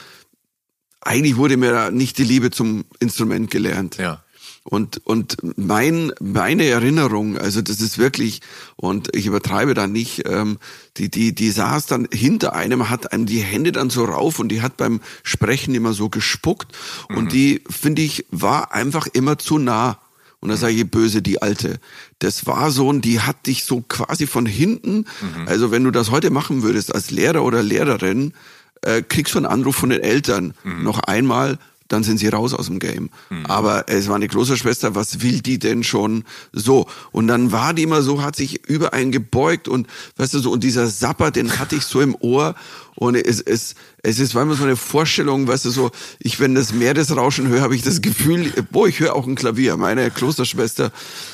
eigentlich wurde mir da nicht die Liebe zum Instrument gelernt. Ja. Und, und mein, meine Erinnerung, also das ist wirklich, und ich übertreibe da nicht, ähm, die, die, die saß dann hinter einem, hat einem die Hände dann so rauf und die hat beim Sprechen immer so gespuckt. Mhm. Und die, finde ich, war einfach immer zu nah. Und da sage ich böse, die Alte. Das war so, und die hat dich so quasi von hinten, mhm. also wenn du das heute machen würdest als Lehrer oder Lehrerin, äh, kriegst du einen Anruf von den Eltern. Mhm. Noch einmal, dann sind sie raus aus dem Game. Mhm. Aber es war eine große Schwester, was will die denn schon so? Und dann war die immer so, hat sich über einen gebeugt und weißt du so, und dieser Sapper, den hatte ich so im Ohr und es, es, es ist manchmal so eine Vorstellung, weißt du so, ich, wenn das Meeresrauschen höre, habe ich das Gefühl, boah, ich höre auch ein Klavier. Meine Klosterschwester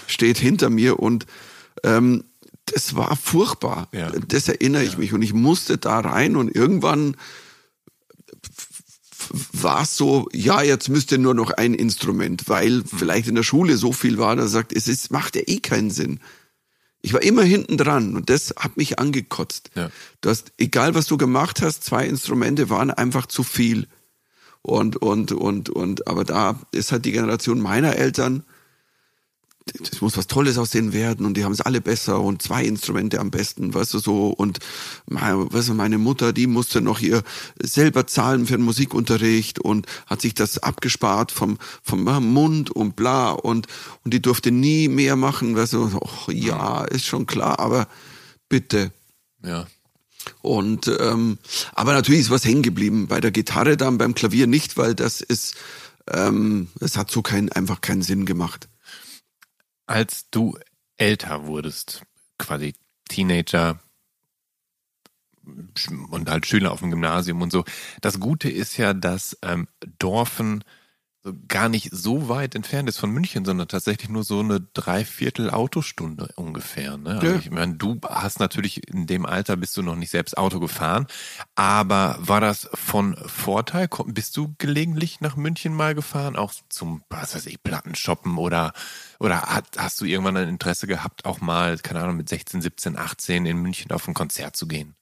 steht hinter mir und ähm, das war furchtbar. Ja. Das erinnere ich ja. mich. Und ich musste da rein und irgendwann war es so, ja, jetzt müsste nur noch ein Instrument, weil hm. vielleicht in der Schule so viel war, dass er sagt, es ist, macht ja eh keinen Sinn. Ich war immer hinten dran und das hat mich angekotzt. Ja. Du hast, egal was du gemacht hast, zwei Instrumente waren einfach zu viel. Und, und, und, und, aber da ist halt die Generation meiner Eltern, das muss was Tolles aus denen werden und die haben es alle besser und zwei Instrumente am besten, weißt du so und weißt du, meine Mutter, die musste noch ihr selber zahlen für den Musikunterricht und hat sich das abgespart vom vom Mund und bla und und die durfte nie mehr machen, weißt du, oh, ja, ist schon klar, aber bitte. Ja. Und ähm, aber natürlich ist was hängen geblieben bei der Gitarre dann beim Klavier nicht, weil das ist ähm, es hat so keinen einfach keinen Sinn gemacht. Als du älter wurdest, quasi Teenager und halt Schüler auf dem Gymnasium und so, das Gute ist ja, dass ähm, Dorfen gar nicht so weit entfernt ist von München, sondern tatsächlich nur so eine Dreiviertel Autostunde ungefähr. Ne? Also ja. ich meine, du hast natürlich in dem Alter bist du noch nicht selbst Auto gefahren, aber war das von Vorteil? Bist du gelegentlich nach München mal gefahren, auch zum, was weiß ich, Plattenshoppen oder oder hast du irgendwann ein Interesse gehabt, auch mal, keine Ahnung, mit 16, 17, 18 in München auf ein Konzert zu gehen?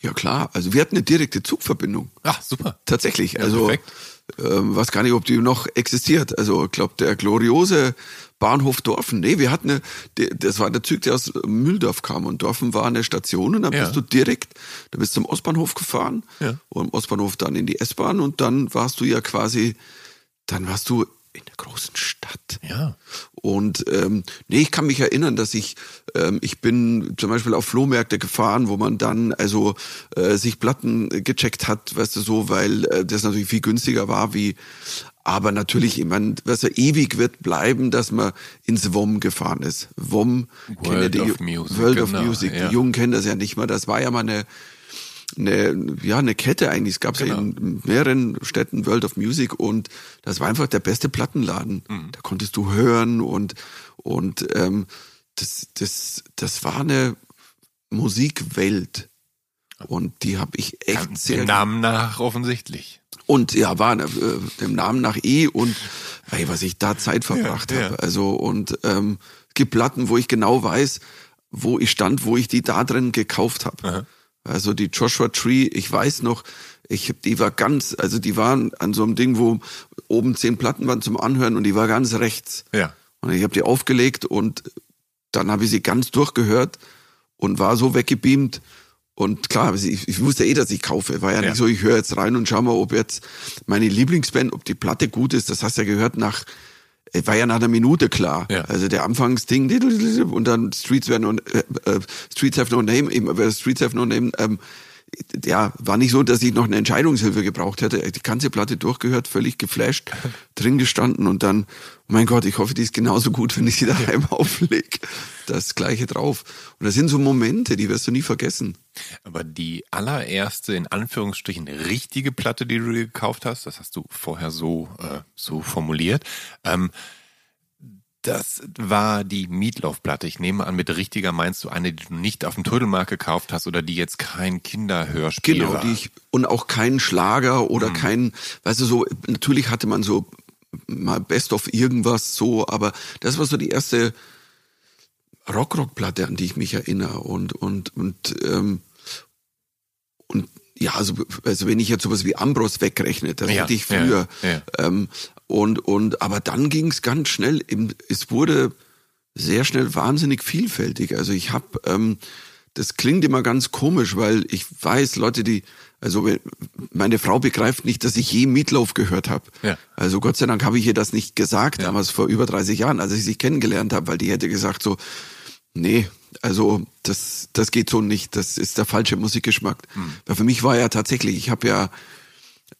Ja klar, also wir hatten eine direkte Zugverbindung. Ach, super. Tatsächlich, ja, also perfekt ähm, weiß gar nicht, ob die noch existiert. Also ich glaube, der gloriose Bahnhof Dorfen. Nee, wir hatten eine, das war der Zug, der aus Mühldorf kam und Dorfen war eine Station und dann ja. bist du direkt, da bist du zum Ostbahnhof gefahren ja. und im Ostbahnhof dann in die S-Bahn und dann warst du ja quasi, dann warst du in der großen Stadt. Ja. Und ähm, nee, ich kann mich erinnern, dass ich, ähm, ich bin zum Beispiel auf Flohmärkte gefahren, wo man dann also äh, sich Platten gecheckt hat, weißt du so, weil äh, das natürlich viel günstiger war wie aber natürlich, ich meine, was ja ewig wird bleiben, dass man ins WOM gefahren ist. WOM, World of Music. World genau, of Music. Ja. Die Jungen kennen das ja nicht mehr. Das war ja mal eine, eine, ja, eine Kette eigentlich. Es gab genau. ja in mehreren Städten World of Music und das war einfach der beste Plattenladen. Mhm. Da konntest du hören und, und ähm, das, das, das war eine Musikwelt. Und die habe ich echt ja, sehr. Dem Namen nach offensichtlich. Und ja, war äh, dem Namen nach eh und weil was ich da Zeit verbracht ja, habe. Ja. Also und ähm, es gibt Platten, wo ich genau weiß, wo ich stand, wo ich die da drin gekauft habe. Also die Joshua Tree, ich weiß noch, ich die war ganz, also die waren an so einem Ding, wo oben zehn Platten waren zum Anhören und die war ganz rechts. Ja. Und ich habe die aufgelegt und dann habe ich sie ganz durchgehört und war so weggebeamt. Und klar, ich, ich wusste eh, dass ich kaufe. War ja, ja. nicht so, ich höre jetzt rein und schau mal, ob jetzt meine Lieblingsband, ob die Platte gut ist. Das hast du ja gehört nach war ja nach einer Minute klar. Ja. Also der Anfangsding und dann Streets werden und äh, äh, Streets have no name, eben äh, Streets have no name. Ähm, ja, war nicht so, dass ich noch eine Entscheidungshilfe gebraucht hätte. Die ganze Platte durchgehört, völlig geflasht, drin gestanden und dann, oh mein Gott, ich hoffe, die ist genauso gut, wenn ich sie daheim auflege. Das gleiche drauf. Und das sind so Momente, die wirst du nie vergessen. Aber die allererste, in Anführungsstrichen, richtige Platte, die du dir gekauft hast, das hast du vorher so, äh, so formuliert, ähm, das war die Meatloaf-Platte. Ich nehme an, mit richtiger meinst du eine, die du nicht auf dem Trödelmarkt gekauft hast oder die jetzt kein Kinderhörspiel genau, war. Genau, die ich, und auch keinen Schlager oder mhm. kein, weißt du, so, natürlich hatte man so mal Best of irgendwas so, aber das war so die erste Rock-Rock-Platte, an die ich mich erinnere und, und, und, ähm, und ja, also, also wenn ich jetzt sowas wie Ambros wegrechne, das ja, hatte ich früher. Ja, ja. Ähm, und, und, aber dann ging es ganz schnell, es wurde sehr schnell wahnsinnig vielfältig. Also ich habe, ähm, das klingt immer ganz komisch, weil ich weiß, Leute, die, also meine Frau begreift nicht, dass ich je Meatloaf gehört habe. Ja. Also Gott sei Dank habe ich ihr das nicht gesagt, ja. damals vor über 30 Jahren, als ich sie kennengelernt habe, weil die hätte gesagt so, nee, also das, das geht so nicht, das ist der falsche Musikgeschmack. Hm. Weil für mich war ja tatsächlich, ich habe ja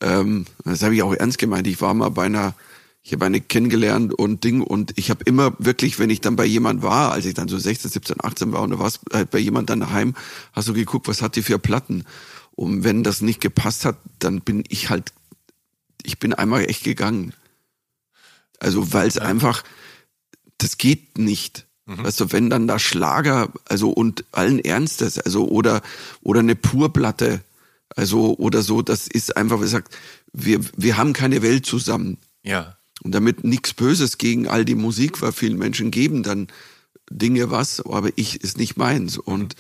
ähm, das habe ich auch ernst gemeint. Ich war mal bei einer, ich habe eine kennengelernt und Ding und ich habe immer wirklich, wenn ich dann bei jemand war, als ich dann so 16, 17, 18 war und du warst halt bei jemand dann daheim, hast du geguckt, was hat die für Platten? Und wenn das nicht gepasst hat, dann bin ich halt, ich bin einmal echt gegangen. Also weil es einfach, das geht nicht. Mhm. Weißt du, wenn dann da Schlager, also und allen Ernstes, also oder oder eine Purplatte, also, oder so, das ist einfach, wie gesagt, wir, wir haben keine Welt zusammen. Ja. Und damit nichts Böses gegen all die Musik, weil vielen Menschen geben dann Dinge was, aber ich ist nicht meins. Und,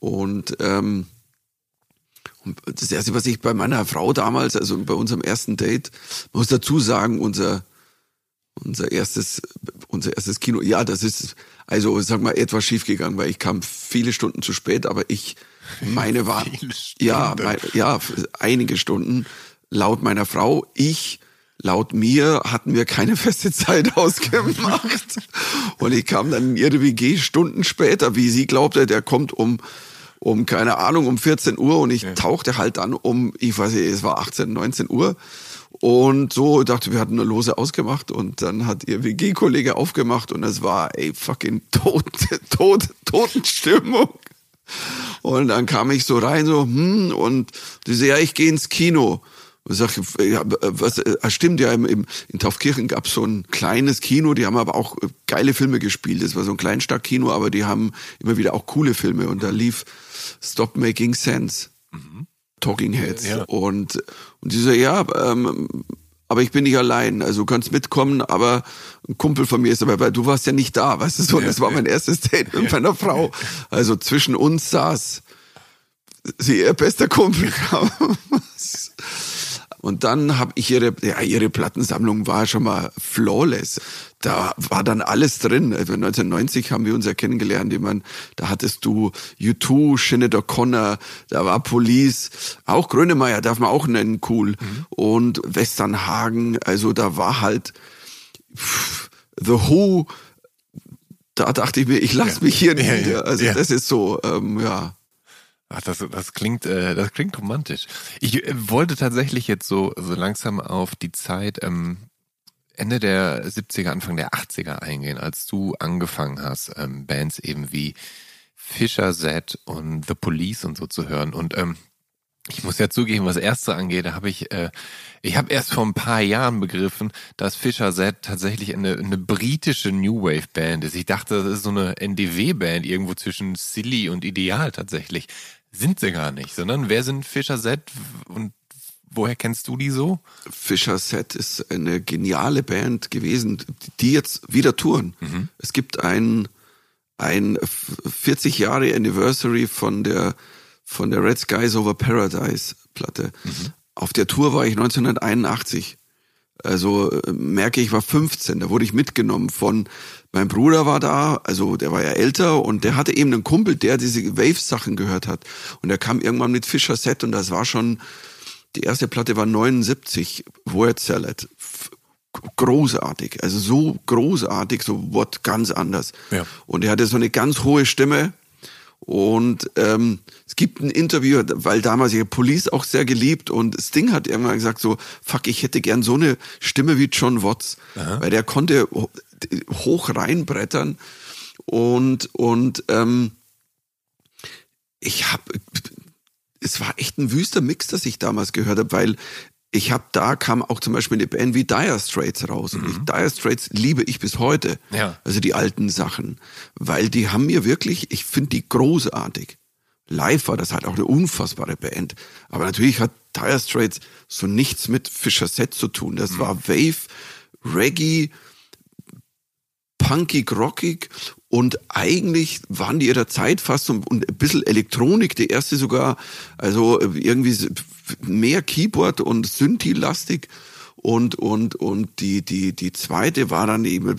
und, ähm, und das erste, was ich bei meiner Frau damals, also bei unserem ersten Date, muss dazu sagen, unser, unser erstes, unser erstes Kino. Ja, das ist, also sag mal, etwas schief gegangen, weil ich kam viele Stunden zu spät, aber ich meine war, ja, mein, ja, einige Stunden laut meiner Frau. Ich laut mir hatten wir keine feste Zeit ausgemacht. Und ich kam dann in ihre WG Stunden später, wie sie glaubte, der kommt um, um, keine Ahnung, um 14 Uhr und ich ja. tauchte halt dann um, ich weiß nicht, es war 18, 19 Uhr. Und so dachte, wir hatten eine Lose ausgemacht und dann hat ihr WG-Kollege aufgemacht und es war, ey, fucking tot, tot, Totenstimmung. Und dann kam ich so rein, so, hm, und die so, ja, ich gehe ins Kino. Und sag, ja, was, äh, stimmt ja, im, im, in Taufkirchen gab es so ein kleines Kino, die haben aber auch geile Filme gespielt. Das war so ein Kleinstadtkino, aber die haben immer wieder auch coole Filme. Und da lief Stop Making Sense. Mhm. Talking Heads. Ja. Und, und die so, ja, ähm, aber ich bin nicht allein. Also du kannst mitkommen, aber ein Kumpel von mir ist dabei, weil du warst ja nicht da, weißt du so. Das war mein erstes Date mit meiner Frau. Also zwischen uns saß sie ihr bester Kumpel. Und dann habe ich ihre, ja, ihre Plattensammlung war schon mal flawless. Da war dann alles drin. Also 1990 haben wir uns ja kennengelernt. Ich meine, da hattest du U2, Sinead O'Connor, da war Police, auch Grönemeyer darf man auch nennen, cool. Mhm. Und Westernhagen, also da war halt pff, The Who. Da dachte ich mir, ich lasse ja. mich hier nicht. Ja, also das ist so, ähm, ja. Ach, das, das klingt, äh, das klingt romantisch. Ich äh, wollte tatsächlich jetzt so, so langsam auf die Zeit ähm, Ende der 70er, Anfang der 80er eingehen, als du angefangen hast, ähm, Bands eben wie Fisher Z und The Police und so zu hören. Und ähm, ich muss ja zugeben, was Erste angeht, da habe ich, äh, ich habe erst vor ein paar Jahren begriffen, dass Fisher Z tatsächlich eine, eine britische New Wave Band ist. Ich dachte, das ist so eine NDW-Band irgendwo zwischen Silly und Ideal tatsächlich. Sind sie gar nicht, sondern wer sind Fischer Set und woher kennst du die so? Fischer Set ist eine geniale Band gewesen, die jetzt wieder touren. Mhm. Es gibt ein, ein 40 Jahre Anniversary von der, von der Red Skies Over Paradise Platte. Mhm. Auf der Tour war ich 1981. Also äh, merke ich, war 15, da wurde ich mitgenommen von, mein Bruder war da, also der war ja älter und der hatte eben einen Kumpel, der diese Waves-Sachen gehört hat. Und er kam irgendwann mit Fischer Set und das war schon, die erste Platte war 79, Word Salad. Großartig, also so großartig, so what ganz anders. Ja. Und er hatte so eine ganz hohe Stimme und ähm, es gibt ein Interview, weil damals ja Police auch sehr geliebt und Sting hat irgendwann gesagt so, fuck, ich hätte gern so eine Stimme wie John Watts, Aha. weil der konnte hoch reinbrettern und und ähm, ich habe es war echt ein wüster Mix, das ich damals gehört habe, weil ich habe da kam auch zum Beispiel eine Band wie Dire Straits raus mhm. und ich, Dire Straits liebe ich bis heute. Ja. Also die alten Sachen, weil die haben mir wirklich, ich finde die großartig. Live war das halt auch eine unfassbare Band, aber natürlich hat Dire Straits so nichts mit Fischer Set zu tun. Das mhm. war Wave, Reggae, punkig, rockig und eigentlich waren die ihrer Zeit fast und ein bisschen Elektronik, die erste sogar, also irgendwie mehr Keyboard und Synthi-lastig. Und, und, und die, die, die zweite war dann eben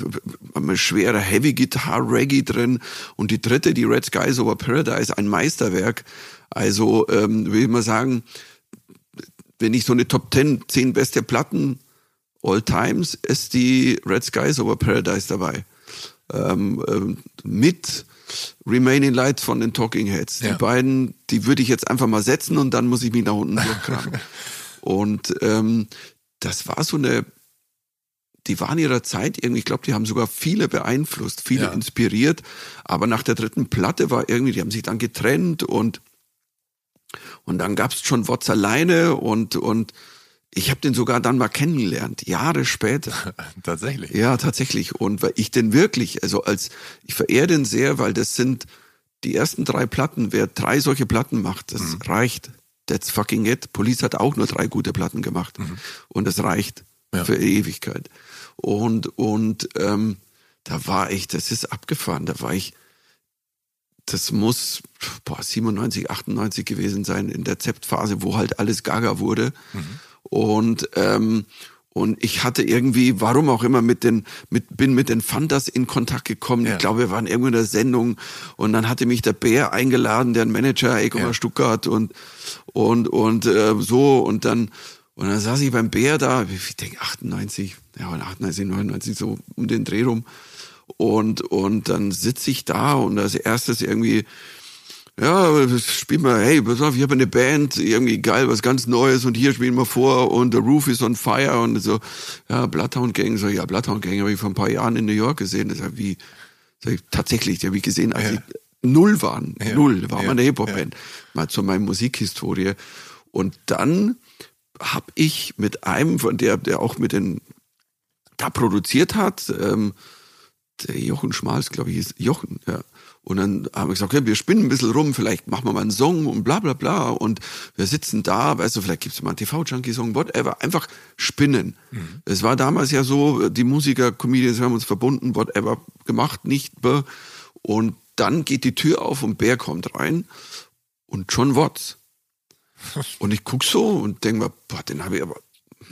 ein schwerer Heavy Guitar Reggae drin. Und die dritte, die Red Skies Over Paradise, ein Meisterwerk. Also, ähm, will ich mal sagen, wenn ich so eine Top 10, 10 beste Platten all times, ist die Red Skies Over Paradise dabei. Ähm, ähm, mit Remaining Light von den Talking Heads. Ja. Die beiden, die würde ich jetzt einfach mal setzen und dann muss ich mich nach unten durchkramen. und ähm, das war so eine, die waren ihrer Zeit irgendwie, ich glaube, die haben sogar viele beeinflusst, viele ja. inspiriert, aber nach der dritten Platte war irgendwie, die haben sich dann getrennt und und dann gab's schon Wotz alleine und und ich habe den sogar dann mal kennengelernt, Jahre später. tatsächlich. Ja, tatsächlich. Und weil ich den wirklich, also als, ich verehre den sehr, weil das sind die ersten drei Platten. Wer drei solche Platten macht, das mhm. reicht. That's fucking it. Police hat auch nur drei gute Platten gemacht. Mhm. Und das reicht ja. für Ewigkeit. Und, und ähm, da war ich, das ist abgefahren, da war ich, das muss boah, 97, 98 gewesen sein, in der Zept-Phase, wo halt alles gaga wurde. Mhm. Und, ähm, und ich hatte irgendwie, warum auch immer, mit den, mit, bin mit den Fantas in Kontakt gekommen. Ja. Ich glaube, wir waren irgendwo in der Sendung und dann hatte mich der Bär eingeladen, der Manager, Ego ja. Stuttgart und, und, und äh, so und dann, und dann saß ich beim Bär da, ich denke 98, ja, 98, 99, so um den Dreh rum. Und, und dann sitze ich da und als erstes irgendwie ja, spiel mal, hey, pass auf, ich habe eine Band, irgendwie geil, was ganz Neues und hier spielen wir vor und The Roof is on Fire und so, ja, Bloodhound Gang, so, ja, Bloodhound Gang habe ich vor ein paar Jahren in New York gesehen, das habe ich, das hab ich tatsächlich, die habe ich gesehen, als ja. ich null waren, ja. null, war ja. meine Hip-Hop-Band, mal zu meiner Musikhistorie und dann habe ich mit einem von der, der auch mit den, da produziert hat, ähm, der Jochen Schmals, glaube ich, hieß Jochen, ja, und dann haben wir gesagt, okay, wir spinnen ein bisschen rum, vielleicht machen wir mal einen Song und bla bla bla. Und wir sitzen da, weißt du, vielleicht gibt's mal einen TV-Junkie-Song, whatever. Einfach spinnen. Mhm. Es war damals ja so, die Musiker, Comedians, wir haben uns verbunden, whatever gemacht, nicht. Und dann geht die Tür auf und Bär kommt rein und John Watts. Und ich guck so und denk mir, boah, den habe ich aber.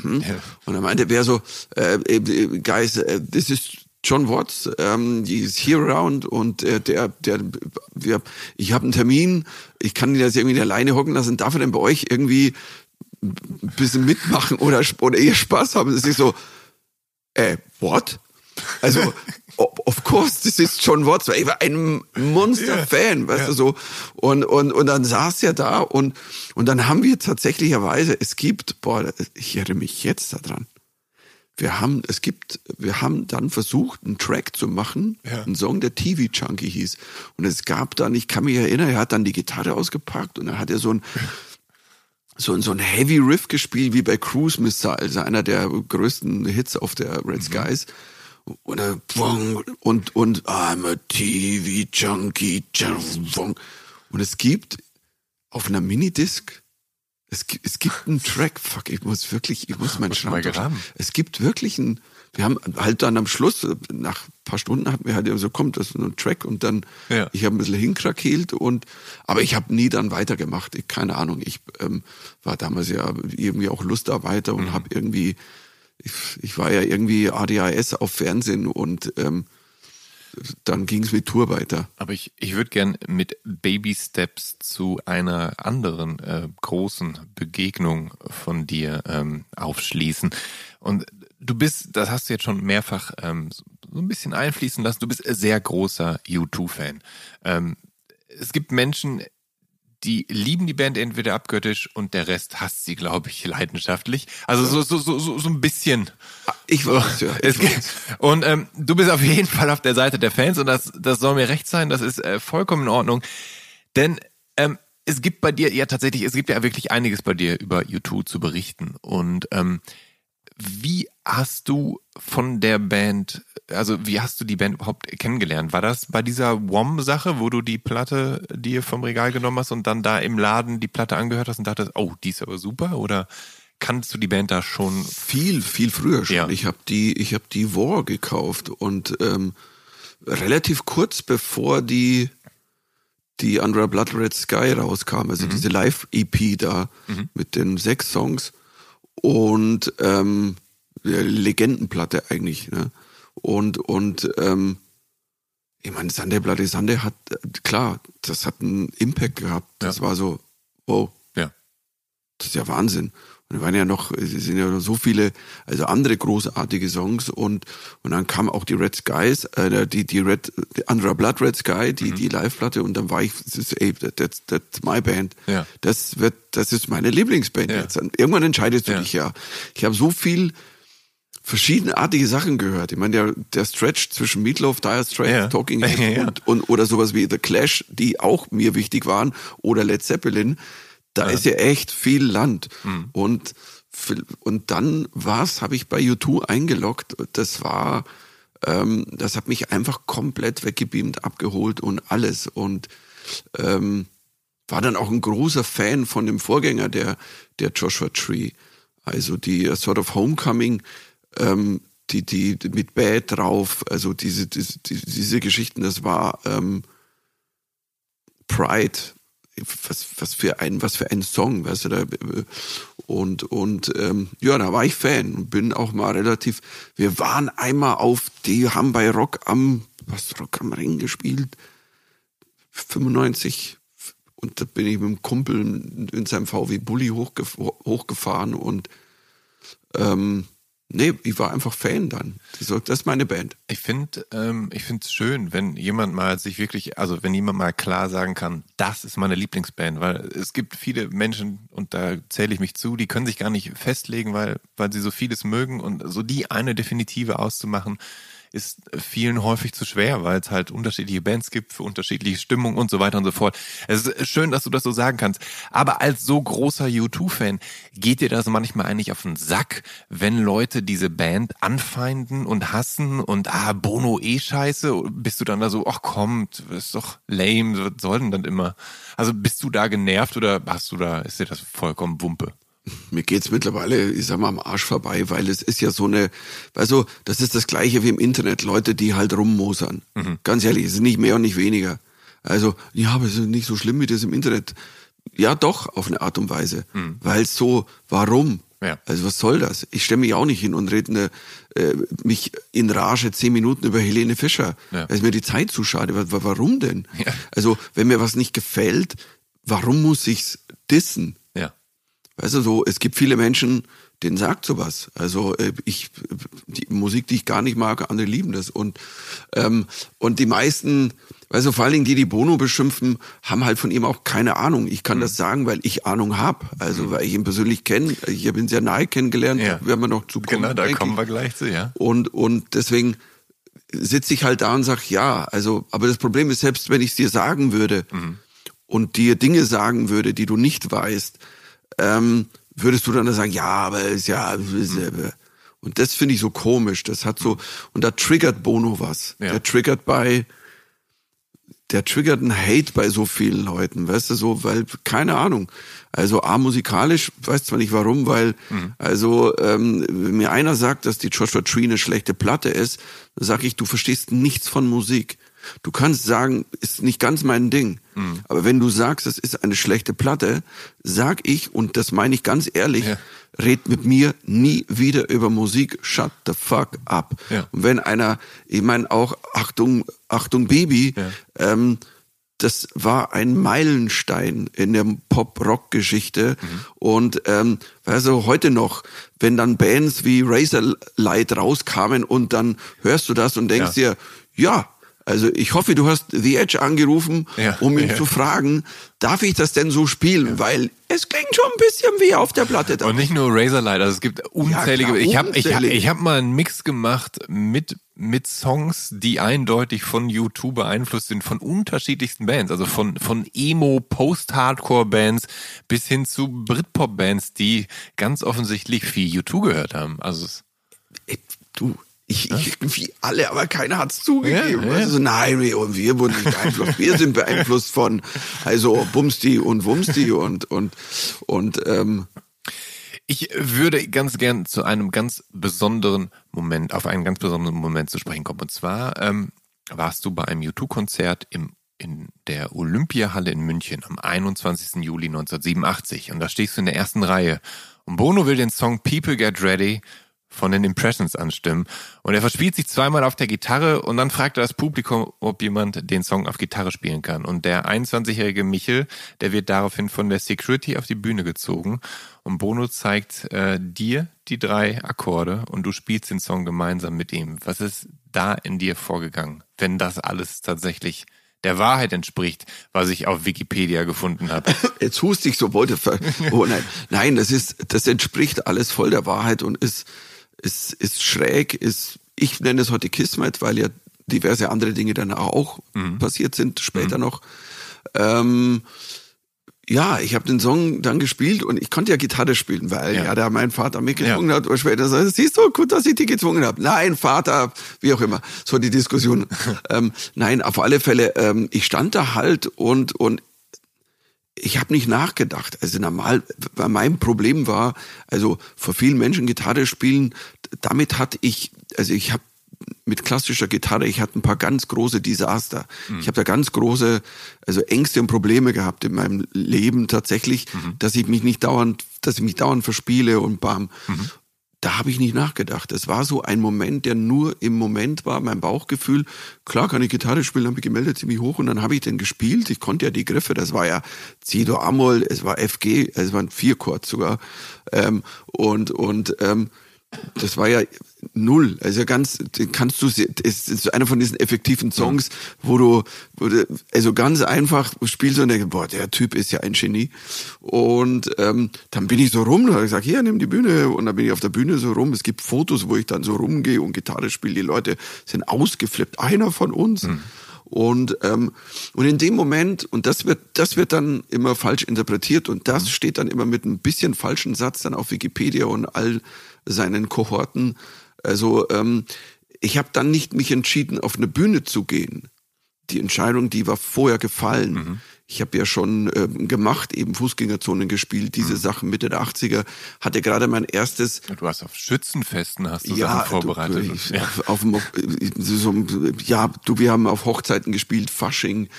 Hm? Ja. Und er meinte, wer so, äh, äh, guys, uh, this is John Watts, ähm, die ist here around und äh, der, der, wir, ich habe einen Termin, ich kann ihn jetzt irgendwie alleine hocken lassen, darf er denn bei euch irgendwie ein bisschen mitmachen oder, oder eher Spaß haben? Das ist so, äh, what? Also, of course, das ist John Watts, weil ich war ein Monster-Fan, yeah, weißt yeah. du so. Und, und, und dann saß er da und, und dann haben wir tatsächlicherweise, es gibt, boah, ich erinnere mich jetzt daran, wir haben, es gibt, wir haben dann versucht, einen Track zu machen, ja. einen Song, der TV Junkie hieß. Und es gab dann, ich kann mich erinnern, er hat dann die Gitarre ausgepackt und dann hat er so ein, so ein, so ein Heavy Riff gespielt, wie bei Cruise Missile, also einer der größten Hits auf der Red mhm. Skies. Und, und, und I'm a TV Junkie. Und es gibt auf einer Minidisc es, es gibt einen Track, fuck, ich muss wirklich, ich muss meinen Schrank. Es gibt wirklich einen, wir haben halt dann am Schluss, nach ein paar Stunden hatten wir halt so, kommt das ist ein Track und dann, ja. ich habe ein bisschen hinkrakeelt und, aber ich habe nie dann weitergemacht. Ich, keine Ahnung, ich ähm, war damals ja irgendwie auch Lustarbeiter und mhm. habe irgendwie, ich, ich war ja irgendwie ADHS auf Fernsehen und ähm, dann ging es mit Tour weiter. Aber ich, ich würde gern mit Baby Steps zu einer anderen äh, großen Begegnung von dir ähm, aufschließen. Und du bist, das hast du jetzt schon mehrfach ähm, so ein bisschen einfließen lassen, du bist sehr großer U2-Fan. Ähm, es gibt Menschen, die lieben die Band entweder abgöttisch und der Rest hasst sie, glaube ich, leidenschaftlich. Also so, so, so, so, so ein bisschen. Ich weiß, ja. Ich weiß. Und ähm, du bist auf jeden Fall auf der Seite der Fans und das, das soll mir recht sein, das ist äh, vollkommen in Ordnung. Denn ähm, es gibt bei dir, ja tatsächlich, es gibt ja wirklich einiges bei dir über YouTube zu berichten. Und ähm, wie hast du von der Band, also wie hast du die Band überhaupt kennengelernt? War das bei dieser WOM-Sache, wo du die Platte dir vom Regal genommen hast und dann da im Laden die Platte angehört hast und dachtest, oh, die ist aber super? Oder kannst du die Band da schon? Viel, viel früher schon. Ja. Ich habe die, ich habe die War gekauft und ähm, relativ kurz bevor die die Under Blood Red Sky rauskam, also mhm. diese Live-EP da mhm. mit den sechs Songs und ähm, Legendenplatte eigentlich. Ne? Und und ähm, ich meine, Sunday Bloody Sunday hat klar, das hat einen Impact gehabt. Das ja. war so, wow, ja, das ist ja Wahnsinn. Und waren ja noch, es sind ja noch so viele, also andere großartige Songs und und dann kam auch die Red Skies, äh, die die Red, die Andra Blood Red Sky, die mhm. die Live-Platte und dann war ich, das ist, ey, that's, that's my band. Ja. Das wird, das ist meine Lieblingsband ja. jetzt. Irgendwann entscheidest du ja. dich ja. Ich habe so viel verschiedenartige Sachen gehört. Ich meine, der, der Stretch zwischen Meatloaf, Dire Straits, ja. Talking Heads und, und, oder sowas wie The Clash, die auch mir wichtig waren, oder Led Zeppelin da ja. ist ja echt viel Land. Mhm. Und, und dann war's, habe ich bei U2 eingeloggt. Das war, ähm, das hat mich einfach komplett weggebeamt, abgeholt und alles. Und ähm, war dann auch ein großer Fan von dem Vorgänger der, der Joshua Tree. Also die uh, Sort of Homecoming, ähm, die, die, die mit Bad drauf, also diese, diese, diese Geschichten, das war ähm, Pride was, was für ein, was für ein Song, weißt du, da, und und ähm, ja, da war ich Fan und bin auch mal relativ. Wir waren einmal auf, die haben bei Rock am was Rock am Ring gespielt, 95 und da bin ich mit dem Kumpel in seinem VW Bulli hochgef hochgefahren und ähm, Nee, ich war einfach Fan dann. Das ist meine Band. Ich finde ähm, es schön, wenn jemand mal sich wirklich, also wenn jemand mal klar sagen kann, das ist meine Lieblingsband, weil es gibt viele Menschen, und da zähle ich mich zu, die können sich gar nicht festlegen, weil, weil sie so vieles mögen und so die eine Definitive auszumachen, ist vielen häufig zu schwer, weil es halt unterschiedliche Bands gibt für unterschiedliche Stimmungen und so weiter und so fort. Es ist schön, dass du das so sagen kannst. Aber als so großer U2-Fan geht dir das manchmal eigentlich auf den Sack, wenn Leute diese Band anfeinden und hassen und ah, Bono eh scheiße? Bist du dann da so, ach kommt, ist doch lame, was soll denn dann immer? Also bist du da genervt oder hast du da, ist dir das vollkommen Wumpe? Mir geht's mittlerweile, ich sag mal, am Arsch vorbei, weil es ist ja so eine, also das ist das gleiche wie im Internet, Leute, die halt rummosern. Mhm. Ganz ehrlich, es ist nicht mehr und nicht weniger. Also, ja, aber es ist nicht so schlimm wie das im Internet. Ja, doch, auf eine Art und Weise. Mhm. Weil so, warum? Ja. Also was soll das? Ich stelle mich auch nicht hin und rede äh, mich in Rage zehn Minuten über Helene Fischer. Ja. Da ist mir die Zeit zu schade. Warum denn? Ja. Also, wenn mir was nicht gefällt, warum muss ich's dissen? Weißt du, so, es gibt viele Menschen, denen sagt sowas. Also äh, ich, die Musik, die ich gar nicht mag, andere lieben das. Und, ähm, und die meisten, also vor allen Dingen die, die Bono beschimpfen, haben halt von ihm auch keine Ahnung. Ich kann mhm. das sagen, weil ich Ahnung habe. Also mhm. weil ich ihn persönlich kenne. Ich habe ihn sehr nahe kennengelernt, ja. werden wir noch zu kommen. Genau, da kommen wir gleich zu, ja. Und, und deswegen sitze ich halt da und sag ja, also, aber das Problem ist, selbst wenn ich es dir sagen würde mhm. und dir Dinge sagen würde, die du nicht weißt, ähm, würdest du dann sagen, ja, aber ist ja. Ist, äh, und das finde ich so komisch. Das hat so, und da triggert Bono was. Ja. Der triggert bei, der triggert einen Hate bei so vielen Leuten, weißt du, so, weil, keine Ahnung. Also A, musikalisch, weiß zwar nicht warum, weil, mhm. also, ähm, wenn mir einer sagt, dass die Joshua Tree eine schlechte Platte ist, dann sage ich, du verstehst nichts von Musik. Du kannst sagen, ist nicht ganz mein Ding. Mhm. Aber wenn du sagst, es ist eine schlechte Platte, sag ich, und das meine ich ganz ehrlich, ja. red mit mir nie wieder über Musik. Shut the fuck up. Ja. Und wenn einer, ich meine auch, Achtung, Achtung Baby, ja. ähm, das war ein Meilenstein in der Pop-Rock-Geschichte. Mhm. Und ähm, also heute noch, wenn dann Bands wie Razor Light rauskamen und dann hörst du das und denkst ja. dir, ja, also ich hoffe, du hast The Edge angerufen, ja, um ihn ja. zu fragen, darf ich das denn so spielen? Ja. Weil es klingt schon ein bisschen wie auf der Platte. Da. Und nicht nur Razorlight, also es gibt unzählige. Klar, ich habe ich hab, ich hab mal einen Mix gemacht mit mit Songs, die eindeutig von YouTube beeinflusst sind, von unterschiedlichsten Bands, also von von Emo, Post-Hardcore-Bands bis hin zu Britpop-Bands, die ganz offensichtlich viel YouTube gehört haben. Also du, ich, ich, wie alle, aber keiner hat's zugegeben. Ja, ja. Also nein, wir, wir wurden nicht beeinflusst. wir sind beeinflusst von also Bumsti und Wumsti und und und ähm, ich würde ganz gern zu einem ganz besonderen Moment, auf einen ganz besonderen Moment zu sprechen kommen. Und zwar ähm, warst du bei einem U2-Konzert im in der Olympiahalle in München am 21. Juli 1987 und da stehst du in der ersten Reihe und Bono will den Song People Get Ready von den Impressions anstimmen. Und er verspielt sich zweimal auf der Gitarre und dann fragt er das Publikum, ob jemand den Song auf Gitarre spielen kann. Und der 21-jährige Michel, der wird daraufhin von der Security auf die Bühne gezogen. Und Bono zeigt äh, dir die drei Akkorde und du spielst den Song gemeinsam mit ihm. Was ist da in dir vorgegangen, wenn das alles tatsächlich der Wahrheit entspricht, was ich auf Wikipedia gefunden habe. Jetzt hust ich so wollte. Oh nein, nein, das ist, das entspricht alles voll der Wahrheit und ist ist, ist schräg, ist, ich nenne es heute Kismet, weil ja diverse andere Dinge dann auch mhm. passiert sind, später mhm. noch. Ähm, ja, ich habe den Song dann gespielt und ich konnte ja Gitarre spielen, weil ja, ja da mein Vater mich gezwungen ja. hat oder später so, siehst du, gut, dass ich dich gezwungen habe. Nein, Vater, wie auch immer. So die Diskussion. ähm, nein, auf alle Fälle, ähm, ich stand da halt und und ich habe nicht nachgedacht. Also normal, mein Problem war, also vor vielen Menschen Gitarre spielen, damit hatte ich, also ich habe mit klassischer Gitarre. Ich hatte ein paar ganz große Desaster. Mhm. Ich habe da ganz große, also Ängste und Probleme gehabt in meinem Leben tatsächlich, mhm. dass ich mich nicht dauernd, dass ich mich dauernd verspiele und bam. Mhm da habe ich nicht nachgedacht. Es war so ein Moment, der nur im Moment war, mein Bauchgefühl. Klar kann ich Gitarre spielen, habe ich gemeldet, ziemlich hoch und dann habe ich den gespielt. Ich konnte ja die Griffe, das war ja C-Dur Amol, es war FG, es waren vier Chords sogar. Ähm, und und ähm, das war ja null. Also ganz, kannst du, es ist einer von diesen effektiven Songs, wo du, wo du also ganz einfach spielst und denkst, boah, der Typ ist ja ein Genie. Und ähm, dann bin ich so rum, da habe ich gesagt, hier, nimm die Bühne. Und dann bin ich auf der Bühne so rum. Es gibt Fotos, wo ich dann so rumgehe und Gitarre spiele. Die Leute sind ausgeflippt. Einer von uns. Mhm. Und, ähm, und in dem Moment, und das wird, das wird dann immer falsch interpretiert und das mhm. steht dann immer mit ein bisschen falschen Satz dann auf Wikipedia und all seinen Kohorten. Also ähm, ich habe dann nicht mich entschieden, auf eine Bühne zu gehen. Die Entscheidung, die war vorher gefallen. Mhm. Ich habe ja schon ähm, gemacht, eben Fußgängerzonen gespielt, diese mhm. Sachen Mitte der 80er. Hatte gerade mein erstes. Du hast auf Schützenfesten hast du ja, Sachen vorbereitet. Du, ich, ja. Auf, auf, so, ja, du, wir haben auf Hochzeiten gespielt, Fasching.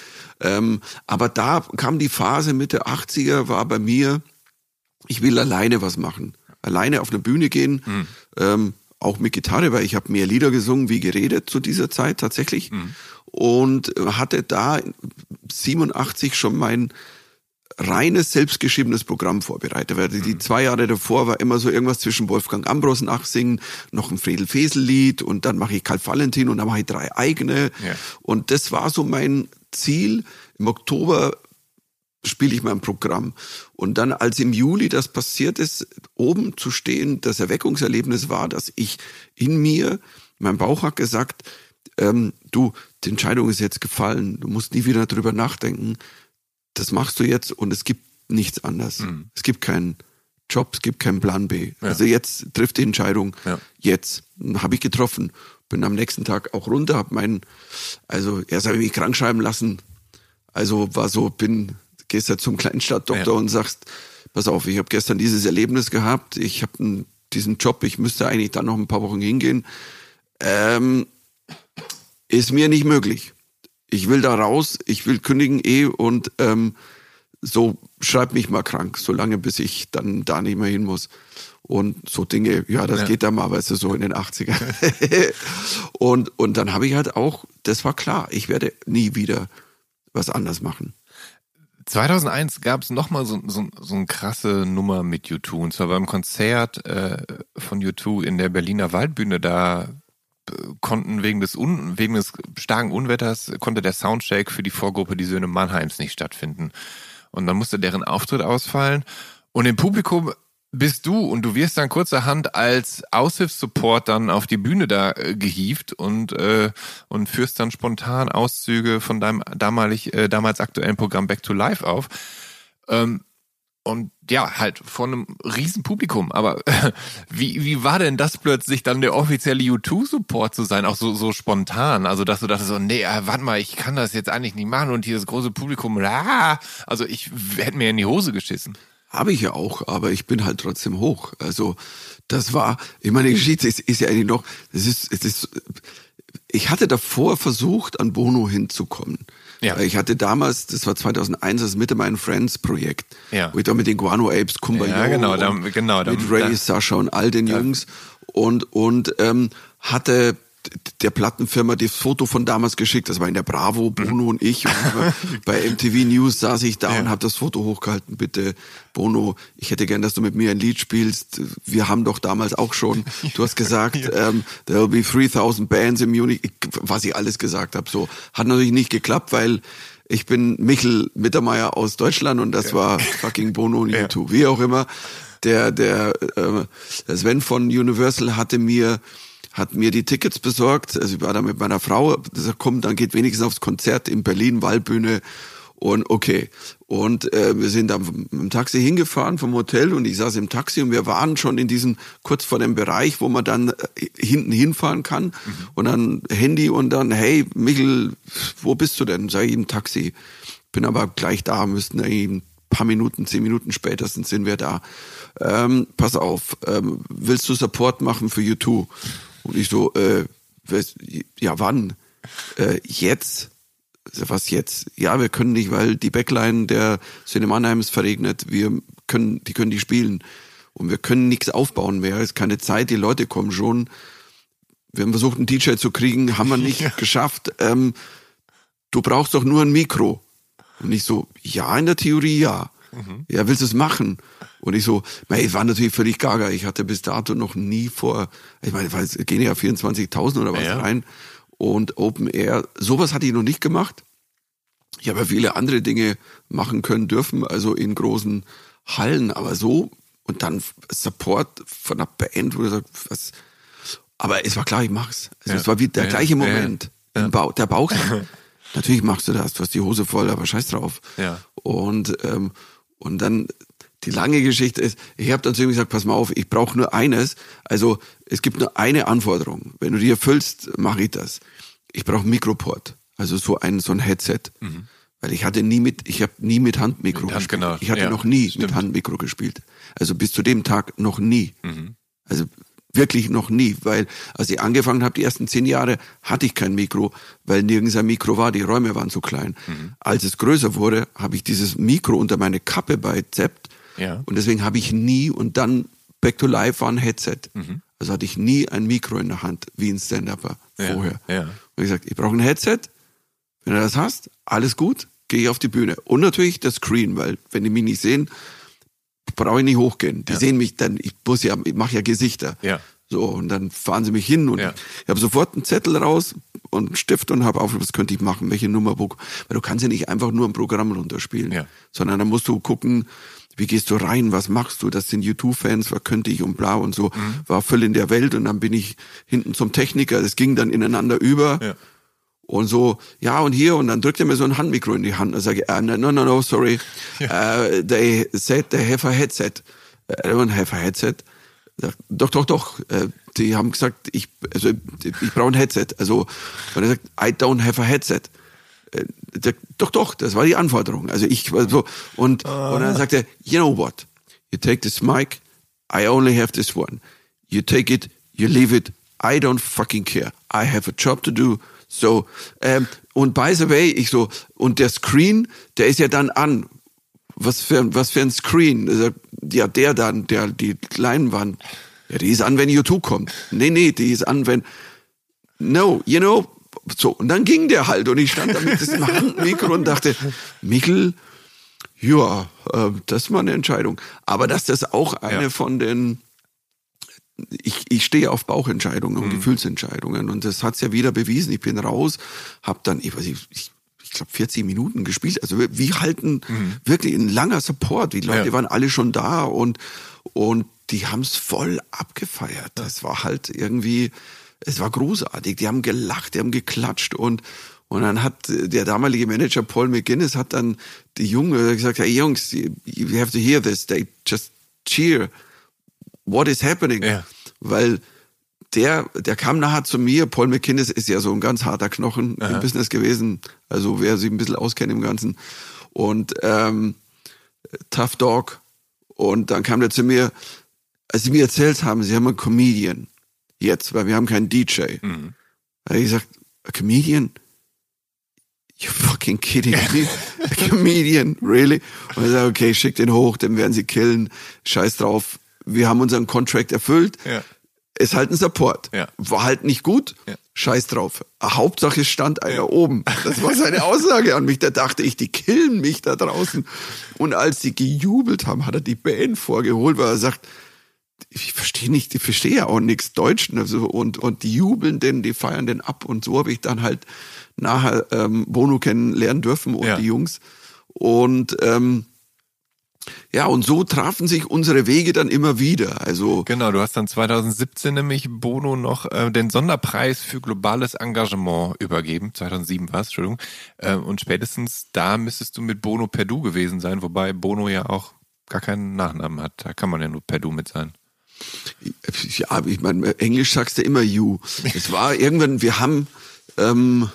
Ähm, aber da kam die Phase Mitte 80er, war bei mir, ich will alleine was machen alleine auf eine Bühne gehen, mhm. ähm, auch mit Gitarre, weil ich habe mehr Lieder gesungen wie geredet zu dieser Zeit tatsächlich. Mhm. Und hatte da 87 schon mein reines selbstgeschriebenes Programm vorbereitet, weil die mhm. zwei Jahre davor war immer so irgendwas zwischen Wolfgang Ambros nachsingen, noch ein Fredel Fesel Lied und dann mache ich Karl Valentin und dann mache ich drei eigene. Ja. Und das war so mein Ziel. Im Oktober spiele ich mein Programm. Und dann, als im Juli das passiert ist, oben zu stehen, das Erweckungserlebnis war, dass ich in mir, mein Bauch hat gesagt, ähm, du, die Entscheidung ist jetzt gefallen, du musst nie wieder darüber nachdenken, das machst du jetzt und es gibt nichts anderes. Mhm. Es gibt keinen Job, es gibt keinen Plan B. Ja. Also jetzt trifft die Entscheidung, ja. jetzt habe ich getroffen. Bin am nächsten Tag auch runter, habe meinen, also erst habe ich mich krank schreiben lassen, also war so, bin gehst ja zum Kleinstadtdoktor ja. und sagst, pass auf, ich habe gestern dieses Erlebnis gehabt, ich habe diesen Job, ich müsste eigentlich dann noch ein paar Wochen hingehen. Ähm, ist mir nicht möglich. Ich will da raus, ich will kündigen eh und ähm, so schreib mich mal krank, solange bis ich dann da nicht mehr hin muss. Und so Dinge, ja, das ja. geht dann mal, weißt du, so in den 80ern. und, und dann habe ich halt auch, das war klar, ich werde nie wieder was anders machen. 2001 gab es nochmal so, so, so eine krasse Nummer mit U2. Und zwar beim Konzert äh, von U2 in der Berliner Waldbühne. Da äh, konnten wegen des, Un, wegen des starken Unwetters, konnte der Soundcheck für die Vorgruppe Die Söhne Mannheims nicht stattfinden. Und dann musste deren Auftritt ausfallen. Und im Publikum bist du und du wirst dann kurzerhand als Aushilfssupport dann auf die Bühne da äh, gehievt und äh, und führst dann spontan Auszüge von deinem damalig äh, damals aktuellen Programm Back to Life auf. Ähm, und ja, halt von einem riesen Publikum. Aber äh, wie, wie war denn das plötzlich dann der offizielle U2-Support zu sein, auch so, so spontan? Also, dass du dachtest so, nee, äh, warte mal, ich kann das jetzt eigentlich nicht machen und hier das große Publikum, ah, also ich hätte mir in die Hose geschissen. Habe ich ja auch, aber ich bin halt trotzdem hoch. Also das war, ich meine, die Geschichte ist, ist ja eigentlich noch, es ist, es ist, ich hatte davor versucht, an Bono hinzukommen. Ja. Ich hatte damals, das war 2001, das Mitte meinen Friends Projekt, ja. wo ich da mit den Guano Apes, Kumba ja, genau, da, genau, mit Ray, Sascha und all den Jungs und und ähm, hatte der Plattenfirma das Foto von damals geschickt. Das war in der Bravo, Bono und ich. Und bei MTV News saß ich da ja. und habe das Foto hochgehalten. Bitte, Bono, ich hätte gern, dass du mit mir ein Lied spielst. Wir haben doch damals auch schon, du hast gesagt, ja. ähm, there will be 3000 bands in Munich, was ich alles gesagt habe. So Hat natürlich nicht geklappt, weil ich bin Michel Mittermeier aus Deutschland und das ja. war fucking Bono und YouTube, wie auch immer. Der, der, äh, Sven von Universal hatte mir hat mir die Tickets besorgt. Also ich war da mit meiner Frau, gesagt, komm, dann geht wenigstens aufs Konzert in Berlin, Waldbühne. Und okay. Und äh, wir sind dann mit dem Taxi hingefahren vom Hotel und ich saß im Taxi und wir waren schon in diesem, kurz vor dem Bereich, wo man dann äh, hinten hinfahren kann. Mhm. Und dann Handy und dann, hey, Michel, wo bist du denn? Sag ich im Taxi. Bin aber gleich da, müssten eigentlich ein paar Minuten, zehn Minuten spätestens sind wir da. Ähm, pass auf, ähm, willst du Support machen für U2? Und ich so, äh, ja, wann? Äh, jetzt? Was jetzt? Ja, wir können nicht, weil die Backline der Cinemanheim ist verregnet. Wir können, die können die spielen. Und wir können nichts aufbauen mehr. Es ist keine Zeit, die Leute kommen schon. Wir haben versucht, einen DJ zu kriegen, haben wir nicht ja. geschafft. Ähm, du brauchst doch nur ein Mikro. Und ich so, ja, in der Theorie ja. Mhm. Ja, willst du es machen? Und ich so, ich war natürlich völlig gaga. Ich hatte bis dato noch nie vor, ich meine, es gehen ja 24.000 oder was ja. rein. Und Open Air, sowas hatte ich noch nicht gemacht. Ich habe ja viele andere Dinge machen können dürfen, also in großen Hallen, aber so und dann Support von einer Band, wo du sagst, was. Aber es war klar, ich mach's. Also ja. Es war wie der ja, gleiche Moment. Ja, Bauch, der Bauch. Natürlich machst du das, du hast die Hose voll, aber scheiß drauf. Ja. Und, ähm, und dann die lange Geschichte ist, ich habe dann zu ihm gesagt, pass mal auf, ich brauche nur eines. Also es gibt nur eine Anforderung. Wenn du die erfüllst, mache ich das. Ich brauche Mikroport, also so ein so ein Headset. Mhm. Weil ich hatte nie mit, ich habe nie mit Handmikro mit Hand, gespielt. Genau. Ich hatte ja, noch nie stimmt. mit Handmikro gespielt. Also bis zu dem Tag noch nie. Mhm. Also wirklich noch nie, weil als ich angefangen habe, die ersten zehn Jahre, hatte ich kein Mikro, weil nirgends ein Mikro war, die Räume waren zu klein. Mhm. Als es größer wurde, habe ich dieses Mikro unter meine Kappe bei Zept ja. und deswegen habe ich nie und dann Back to Life war ein Headset. Mhm. Also hatte ich nie ein Mikro in der Hand, wie ein Stand-Upper vorher. Ja. Ja. Und ich gesagt, ich brauche ein Headset. Wenn du das hast, alles gut, gehe ich auf die Bühne. Und natürlich das Screen, weil wenn die mich nicht sehen, brauche ich nicht hochgehen. Die ja. sehen mich dann, ich muss ja, ich mache ja Gesichter. Ja. So, und dann fahren sie mich hin und ja. ich habe sofort einen Zettel raus und einen Stift und habe auf, was könnte ich machen, welche Nummer, weil du kannst ja nicht einfach nur ein Programm runterspielen, ja. sondern dann musst du gucken, wie gehst du rein, was machst du, das sind YouTube-Fans, was könnte ich und bla und so, mhm. war voll in der Welt und dann bin ich hinten zum Techniker, das ging dann ineinander über. Ja. Und so, ja, und hier, und dann drückt er mir so ein Handmikro in die Hand. Und sage ich, uh, no, no, no, sorry. Ja. Uh, they said they have a headset. I don't have a headset. Doch, doch, doch. Äh, die haben gesagt, ich, also, ich brauche ein Headset. Also, und er sagt, I don't have a headset. Doch, doch, das war die Anforderung. Also ich so, und, ah. und dann sagt er, you know what? You take this mic, I only have this one. You take it, you leave it, I don't fucking care. I have a job to do. So, ähm, und by the way, ich so, und der Screen, der ist ja dann an. Was für, was für ein Screen? Ja, der dann, der, die Leinwand. Ja, die ist an, wenn YouTube kommt. Nee, nee, die ist an, wenn, no, you know, so. Und dann ging der halt und ich stand da mit diesem Handmikro und dachte, Mikkel, ja, äh, das ist mal eine Entscheidung. Aber dass das auch eine ja. von den ich, ich stehe auf Bauchentscheidungen und mhm. Gefühlsentscheidungen und das hat's ja wieder bewiesen. Ich bin raus, habe dann, ich weiß nicht, ich, ich glaube 40 Minuten gespielt. Also wir halten mhm. wirklich ein langer Support. Die Leute ja. waren alle schon da und und die haben's voll abgefeiert. Das war halt irgendwie, es war großartig. Die haben gelacht, die haben geklatscht und und dann hat der damalige Manager Paul McGuinness hat dann die Junge gesagt, hey Jungs, you have to hear this. They just cheer what is happening? Ja. Weil der, der kam nachher zu mir. Paul McKinnis ist ja so ein ganz harter Knochen Aha. im Business gewesen. Also wer sich ein bisschen auskennt im Ganzen. Und ähm, Tough Dog. Und dann kam der zu mir, als sie mir erzählt haben, sie haben einen Comedian. Jetzt, weil wir haben keinen DJ. Mhm. Da habe ich gesagt, a Comedian? You fucking kidding me? a comedian? Really? Und ich sage, okay, schick den hoch, den werden sie killen. Scheiß drauf wir haben unseren Contract erfüllt. Ja. Ist halt ein Support. Ja. War halt nicht gut. Ja. Scheiß drauf. Hauptsache stand einer ja. oben. Das war seine Aussage an mich. Da dachte ich, die killen mich da draußen. Und als sie gejubelt haben, hat er die Band vorgeholt, weil er sagt, ich verstehe nicht, ich verstehe ja auch nichts Deutsch. Also, und, und die jubeln den, die feiern den ab. Und so habe ich dann halt nachher ähm, Bono kennenlernen dürfen und die Jungs. Und ähm, ja, und so trafen sich unsere Wege dann immer wieder. Also genau, du hast dann 2017 nämlich Bono noch äh, den Sonderpreis für globales Engagement übergeben. 2007 war es, Entschuldigung. Äh, und spätestens da müsstest du mit Bono per Du gewesen sein, wobei Bono ja auch gar keinen Nachnamen hat. Da kann man ja nur per Du mit sein. Ja, ich meine, Englisch sagst du immer you. Es war irgendwann, wir haben, ähm,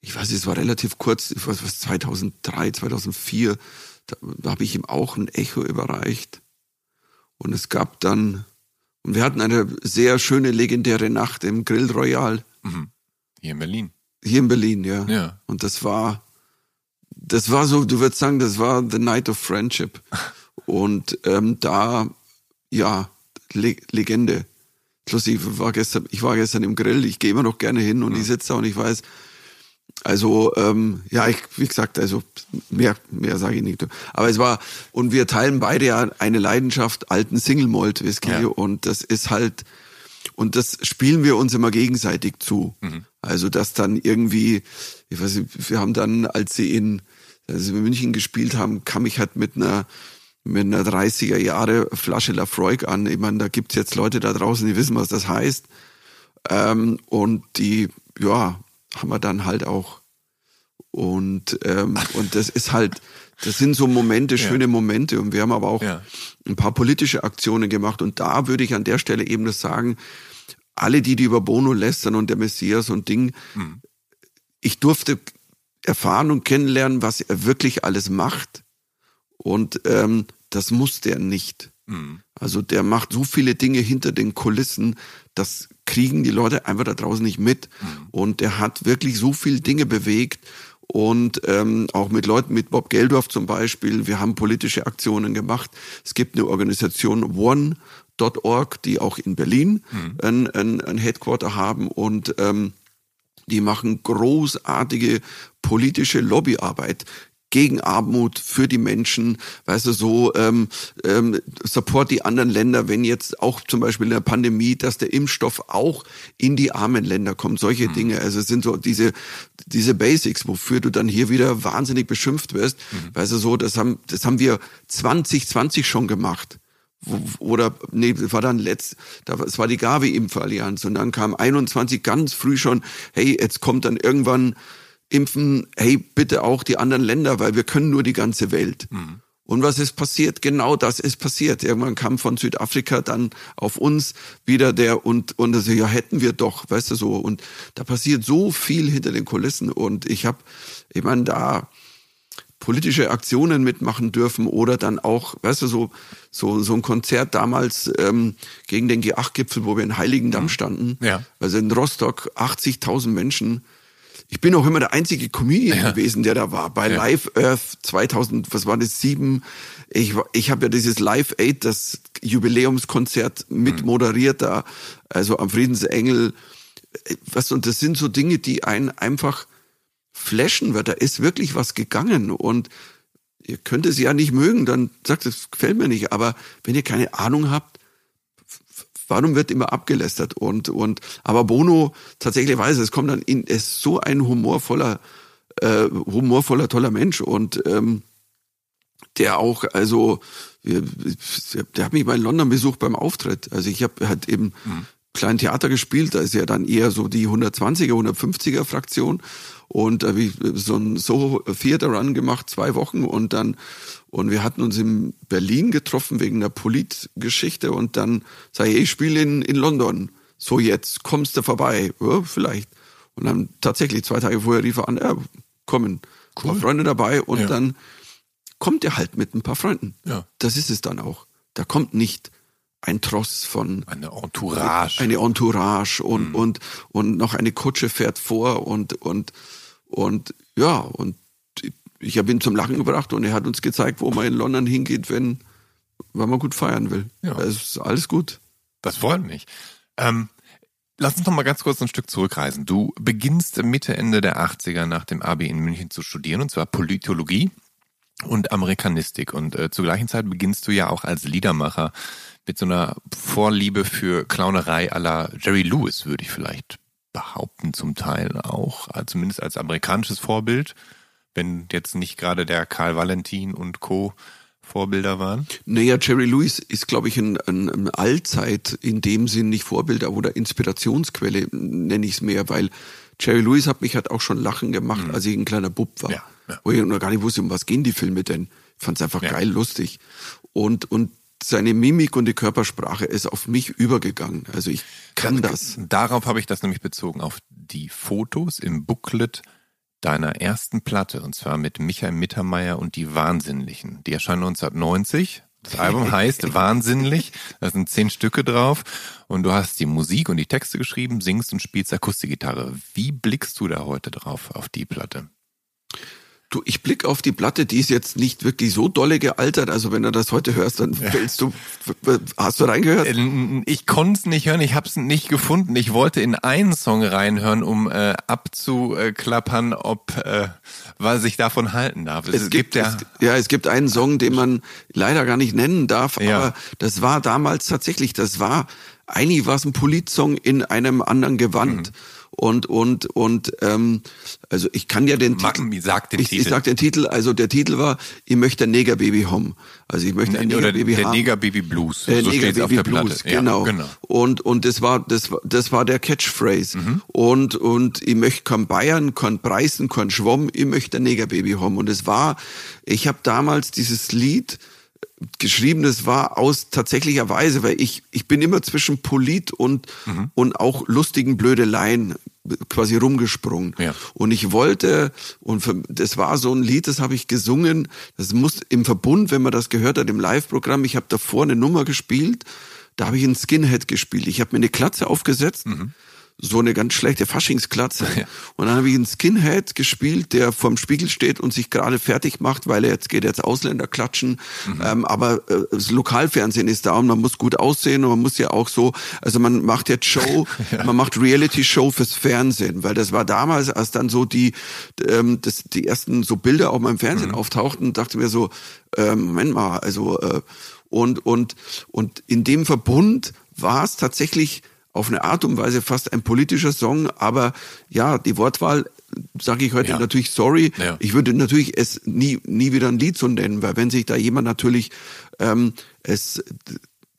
ich weiß, es war relativ kurz, ich weiß was, 2003, 2004 da, da habe ich ihm auch ein Echo überreicht. Und es gab dann, Und wir hatten eine sehr schöne, legendäre Nacht im Grill Royal. Mhm. Hier in Berlin. Hier in Berlin, ja. ja. Und das war, das war so, du würdest sagen, das war the night of friendship. Und ähm, da, ja, Le Legende. Plus ich war gestern, ich war gestern im Grill, ich gehe immer noch gerne hin und mhm. ich sitze da und ich weiß, also ähm, ja, ich, wie gesagt, also mehr, mehr sage ich nicht. Aber es war, und wir teilen beide ja eine Leidenschaft, alten Single Malt Whisky ja. und das ist halt, und das spielen wir uns immer gegenseitig zu. Mhm. Also dass dann irgendwie, ich weiß nicht, wir haben dann, als sie in, als wir in München gespielt haben, kam ich halt mit einer mit einer 30er Jahre Flasche Lafroig an. Ich meine, da gibt's jetzt Leute da draußen, die wissen, was das heißt. Ähm, und die, ja, haben wir dann halt auch. Und, ähm, und das ist halt, das sind so Momente, schöne ja. Momente. Und wir haben aber auch ja. ein paar politische Aktionen gemacht. Und da würde ich an der Stelle eben das sagen, alle die, die über Bono lästern und der Messias und Ding, mhm. ich durfte erfahren und kennenlernen, was er wirklich alles macht. Und ähm, das muss der nicht. Mhm. Also der macht so viele Dinge hinter den Kulissen, das kriegen die Leute einfach da draußen nicht mit. Mhm. Und der hat wirklich so viele Dinge bewegt und ähm, auch mit Leuten, mit Bob Geldorf zum Beispiel. Wir haben politische Aktionen gemacht. Es gibt eine Organisation One.org, die auch in Berlin mhm. ein, ein, ein Headquarter haben und ähm, die machen großartige politische Lobbyarbeit gegen Armut, für die Menschen, weißt du, so ähm, ähm, support die anderen Länder, wenn jetzt auch zum Beispiel in der Pandemie, dass der Impfstoff auch in die armen Länder kommt, solche mhm. Dinge. Also es sind so diese, diese Basics, wofür du dann hier wieder wahnsinnig beschimpft wirst. Mhm. Weißt du, so, das haben, das haben wir 2020 schon gemacht oder nee, das war dann letzt, das war die Gavi-Impfallianz und dann kam 21 ganz früh schon, hey, jetzt kommt dann irgendwann impfen, hey, bitte auch die anderen Länder, weil wir können nur die ganze Welt. Mhm. Und was ist passiert? Genau das ist passiert. Irgendwann kam von Südafrika dann auf uns wieder der und und also ja hätten wir doch, weißt du so. Und da passiert so viel hinter den Kulissen und ich habe, ich meine da politische Aktionen mitmachen dürfen oder dann auch, weißt du so so so ein Konzert damals ähm, gegen den G8-Gipfel, wo wir in Heiligendamm mhm. standen. Ja. Also in Rostock 80.000 Menschen ich bin auch immer der einzige Comedian ja. gewesen, der da war. Bei ja. Live Earth 2000, was war das, sieben. Ich, ich habe ja dieses Live Aid, das Jubiläumskonzert mit mhm. moderiert da, also am Friedensengel. Was, und das sind so Dinge, die einen einfach flashen wird. Da ist wirklich was gegangen und ihr könnt es ja nicht mögen, dann sagt es gefällt mir nicht. Aber wenn ihr keine Ahnung habt, warum wird immer abgelästert? Und, und, aber Bono tatsächlich weiß, es kommt dann in, er ist so ein humorvoller, äh, humorvoller, toller Mensch und, ähm, der auch, also, der hat mich mal in London besucht beim Auftritt. Also ich habe halt eben mhm. klein Theater gespielt, da ist ja dann eher so die 120er, 150er Fraktion und da habe ich so ein so Theater Run gemacht, zwei Wochen und dann und wir hatten uns in Berlin getroffen wegen einer Politgeschichte und dann sage ich, ich spiele in, in London. So jetzt, kommst du vorbei? Ja, vielleicht. Und dann tatsächlich zwei Tage vorher rief er an, ja, kommen. Cool. Ein paar Freunde dabei und ja. dann kommt er halt mit ein paar Freunden. Ja. Das ist es dann auch. Da kommt nicht ein Tross von eine Entourage, eine Entourage und mhm. und und noch eine Kutsche fährt vor und und und ja und ich habe ihn zum Lachen gebracht und er hat uns gezeigt, wo man in London hingeht, wenn, wenn man gut feiern will. Ja. Das ist alles gut. Das freut mich. Ähm, lass uns noch mal ganz kurz ein Stück zurückreisen. Du beginnst Mitte, Ende der 80er nach dem Abi in München zu studieren, und zwar Politologie und Amerikanistik. Und äh, zur gleichen Zeit beginnst du ja auch als Liedermacher mit so einer Vorliebe für Clownerei la Jerry Lewis, würde ich vielleicht behaupten, zum Teil auch, äh, zumindest als amerikanisches Vorbild wenn jetzt nicht gerade der Karl Valentin und Co. Vorbilder waren? Naja, Jerry Lewis ist, glaube ich, ein, ein, ein Allzeit in dem Sinn nicht Vorbilder oder Inspirationsquelle, nenne ich es mehr, weil Jerry Lewis hat mich halt auch schon lachen gemacht, mhm. als ich ein kleiner Bub war. Ja, ja. Wo ich noch gar nicht wusste, um was gehen die Filme denn. Ich fand es einfach ja. geil, lustig. Und, und seine Mimik und die Körpersprache ist auf mich übergegangen. Also ich kann das. Darauf habe ich das nämlich bezogen, auf die Fotos im Booklet deiner ersten Platte, und zwar mit Michael Mittermeier und die Wahnsinnlichen. Die erscheinen 1990, Das Album heißt Wahnsinnig. Da sind zehn Stücke drauf und du hast die Musik und die Texte geschrieben, singst und spielst Akustikgitarre. Wie blickst du da heute drauf auf die Platte? Du, ich blick auf die Platte, die ist jetzt nicht wirklich so dolle gealtert. Also wenn du das heute hörst, dann fällst du. Hast du reingehört? Äh, ich konnte es nicht hören, ich habe es nicht gefunden. Ich wollte in einen Song reinhören, um äh, abzuklappern, ob äh, was ich davon halten darf. Es, es gibt, gibt ja, es, ja, es gibt einen Song, den man leider gar nicht nennen darf, ja. aber das war damals tatsächlich, das war eigentlich war es ein Politsong in einem anderen Gewand. Mhm und und und ähm, also ich kann ja den Titel, sag den ich, Titel. Ich sag den Titel, also der Titel war ich möchte ein Negerbaby haben. Also ich möchte ein Negerbaby haben. Der Negerbaby Blues. Äh, so Negerbaby Blues, genau. Ja, genau. Und und das war das war das war der Catchphrase. Mhm. Und und ich möchte kein Bayern, kein Preisen, kein Schwamm, ich möchte ein Negerbaby haben und es war ich habe damals dieses Lied geschrieben, das war aus tatsächlicher Weise, weil ich, ich bin immer zwischen Polit und, mhm. und auch lustigen Blödeleien quasi rumgesprungen. Ja. Und ich wollte, und für, das war so ein Lied, das habe ich gesungen, das muss im Verbund, wenn man das gehört hat, im Live-Programm, ich habe davor eine Nummer gespielt, da habe ich einen Skinhead gespielt. Ich habe mir eine Klatze aufgesetzt, mhm so eine ganz schlechte Faschingsklatze. Ja. Und dann habe ich einen Skinhead gespielt, der vorm Spiegel steht und sich gerade fertig macht, weil er jetzt geht jetzt Ausländer klatschen. Mhm. Ähm, aber äh, das Lokalfernsehen ist da und man muss gut aussehen und man muss ja auch so, also man macht jetzt Show, ja. man macht Reality-Show fürs Fernsehen, weil das war damals, als dann so die, ähm, das, die ersten so Bilder auf meinem Fernsehen mhm. auftauchten, dachte mir so, äh, Moment mal, also äh, und und und in dem Verbund war es tatsächlich auf eine Art und Weise fast ein politischer Song, aber ja, die Wortwahl sage ich heute ja. natürlich sorry. Ja. Ich würde natürlich es nie nie wieder ein Lied so nennen, weil wenn sich da jemand natürlich ähm, es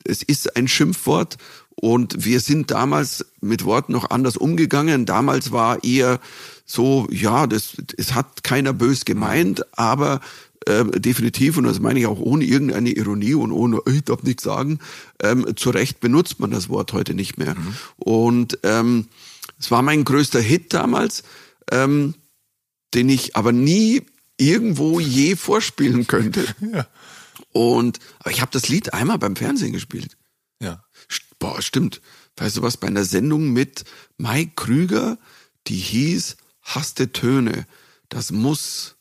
es ist ein Schimpfwort und wir sind damals mit Worten noch anders umgegangen. Damals war eher so, ja, das es hat keiner bös gemeint, aber äh, definitiv, und das meine ich auch ohne irgendeine Ironie und ohne, ich darf nichts sagen, ähm, zu Recht benutzt man das Wort heute nicht mehr. Mhm. Und ähm, es war mein größter Hit damals, ähm, den ich aber nie irgendwo je vorspielen könnte. Ja. Und aber ich habe das Lied einmal beim Fernsehen gespielt. Ja. Boah, stimmt. Weißt du was, bei einer Sendung mit Mike Krüger, die hieß Hasste Töne. Das muss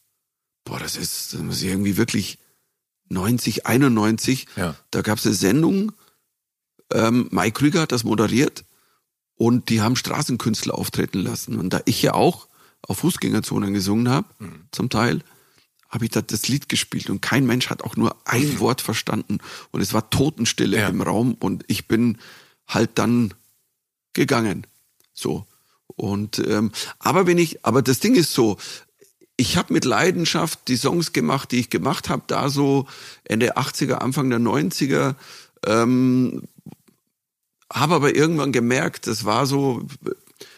boah, das ist, das muss irgendwie wirklich 90, 91. Ja. Da gab es eine Sendung, ähm, Mike Krüger hat das moderiert und die haben Straßenkünstler auftreten lassen. Und da ich ja auch auf Fußgängerzonen gesungen habe, mhm. zum Teil, habe ich da das Lied gespielt und kein Mensch hat auch nur ein. Wort verstanden und es war Totenstille ja. im Raum und ich bin halt dann gegangen. So. Und ähm, aber wenn ich, aber das Ding ist so, ich habe mit Leidenschaft die Songs gemacht, die ich gemacht habe, da so Ende 80er, Anfang der 90er. Ähm, habe aber irgendwann gemerkt, das war so,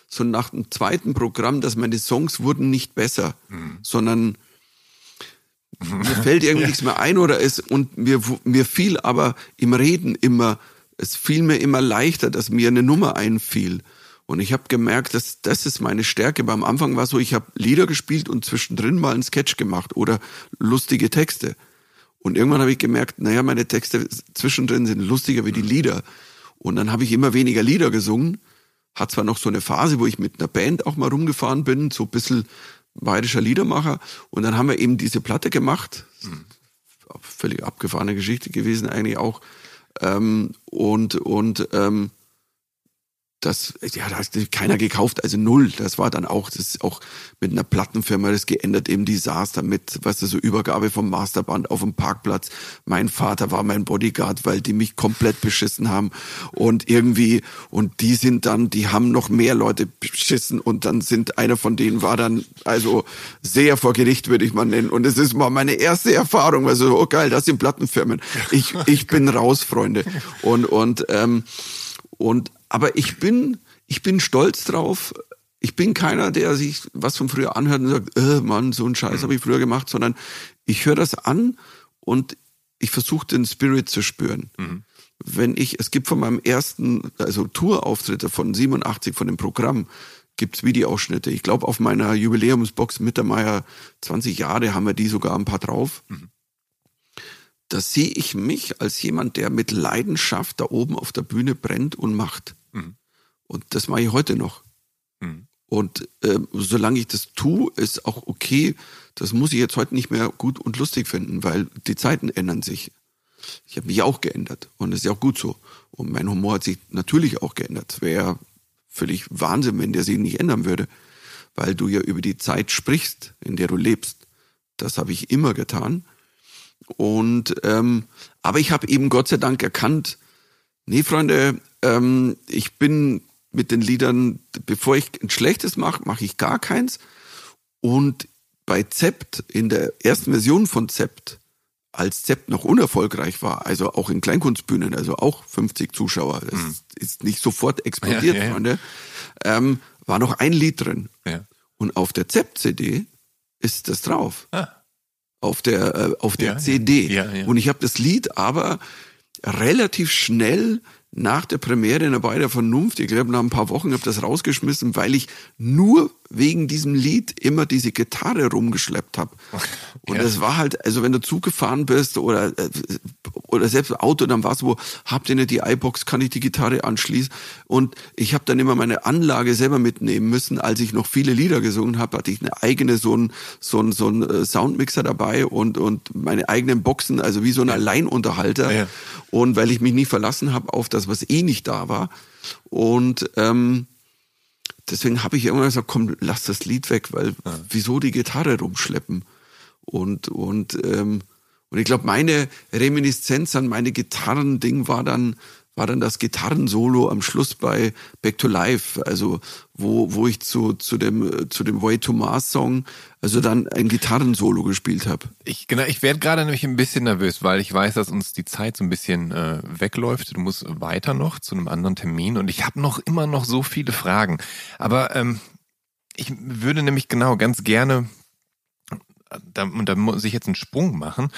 so nach dem zweiten Programm, dass meine Songs wurden nicht besser, mhm. sondern mir fällt irgendwie ja. nichts mehr ein oder es, und mir, mir fiel aber im Reden immer, es fiel mir immer leichter, dass mir eine Nummer einfiel. Und ich habe gemerkt, dass das ist meine Stärke. Beim Anfang war so, ich habe Lieder gespielt und zwischendrin mal einen Sketch gemacht oder lustige Texte. Und irgendwann habe ich gemerkt, naja, meine Texte zwischendrin sind lustiger wie die Lieder. Und dann habe ich immer weniger Lieder gesungen. Hat zwar noch so eine Phase, wo ich mit einer Band auch mal rumgefahren bin, so ein bisschen bayerischer Liedermacher. Und dann haben wir eben diese Platte gemacht. Mhm. Völlig abgefahrene Geschichte gewesen eigentlich auch. Ähm, und und ähm, das, ja, da hat keiner gekauft, also null. Das war dann auch, das ist auch mit einer Plattenfirma das geändert, eben Desaster mit, was weißt du, so Übergabe vom Masterband auf dem Parkplatz. Mein Vater war mein Bodyguard, weil die mich komplett beschissen haben und irgendwie, und die sind dann, die haben noch mehr Leute beschissen und dann sind, einer von denen war dann, also sehr vor Gericht, würde ich mal nennen. Und es ist mal meine erste Erfahrung, also, oh geil, das sind Plattenfirmen. Ich, ich bin raus, Freunde. Und, und, ähm, und aber ich bin, ich bin stolz drauf. Ich bin keiner, der sich was von früher anhört und sagt, äh, Mann, so einen Scheiß mhm. habe ich früher gemacht, sondern ich höre das an und ich versuche den Spirit zu spüren. Mhm. Wenn ich, es gibt von meinem ersten, also Tourauftritte von 87 von dem Programm, gibt's Videoausschnitte. Ich glaube, auf meiner Jubiläumsbox Mittermeier 20 Jahre haben wir die sogar ein paar drauf. Mhm. da sehe ich mich als jemand, der mit Leidenschaft da oben auf der Bühne brennt und macht. Mhm. Und das mache ich heute noch. Mhm. Und äh, solange ich das tue, ist auch okay. Das muss ich jetzt heute nicht mehr gut und lustig finden, weil die Zeiten ändern sich. Ich habe mich auch geändert und das ist ja auch gut so. Und mein Humor hat sich natürlich auch geändert. Es wäre völlig Wahnsinn, wenn der sich nicht ändern würde, weil du ja über die Zeit sprichst, in der du lebst. Das habe ich immer getan. Und ähm, aber ich habe eben Gott sei Dank erkannt, nee, Freunde, ähm, ich bin mit den Liedern, bevor ich ein schlechtes mache, mache ich gar keins. Und bei Zept, in der ersten Version von Zept, als Zept noch unerfolgreich war, also auch in Kleinkunstbühnen, also auch 50 Zuschauer, das mhm. ist nicht sofort explodiert, ja, ja, ja. Freunde, ähm, war noch ein Lied drin. Und auf der Zept-CD ist das drauf. Ah. Auf der, äh, auf der CD. Und ich habe das Lied aber relativ schnell nach der Premiere in der Bei der Vernunft, ich glaube nach ein paar Wochen habe das rausgeschmissen, weil ich nur wegen diesem Lied immer diese Gitarre rumgeschleppt habe. Und ja. das war halt, also wenn du Zug gefahren bist oder äh, oder selbst Auto, dann war es wo, habt ihr nicht die iBox, kann ich die Gitarre anschließen? Und ich habe dann immer meine Anlage selber mitnehmen müssen. Als ich noch viele Lieder gesungen habe, hatte ich eine eigene so ein so ein so ein äh, Soundmixer dabei und und meine eigenen Boxen, also wie so ein Alleinunterhalter. Ja. Und weil ich mich nicht verlassen habe auf das, was eh nicht da war. Und ähm, deswegen habe ich irgendwann gesagt, komm, lass das Lied weg, weil ja. wieso die Gitarre rumschleppen? Und, und, ähm, und ich glaube, meine Reminiszenz an meine Gitarrending war dann, war dann das Gitarrensolo am Schluss bei Back to Life, also wo, wo ich zu, zu dem, zu dem Way to Mars Song, also dann ein Gitarrensolo gespielt habe. Ich, genau, ich werde gerade nämlich ein bisschen nervös, weil ich weiß, dass uns die Zeit so ein bisschen äh, wegläuft. Du musst weiter noch zu einem anderen Termin und ich habe noch immer noch so viele Fragen. Aber ähm, ich würde nämlich genau ganz gerne da, und da muss ich jetzt einen Sprung machen,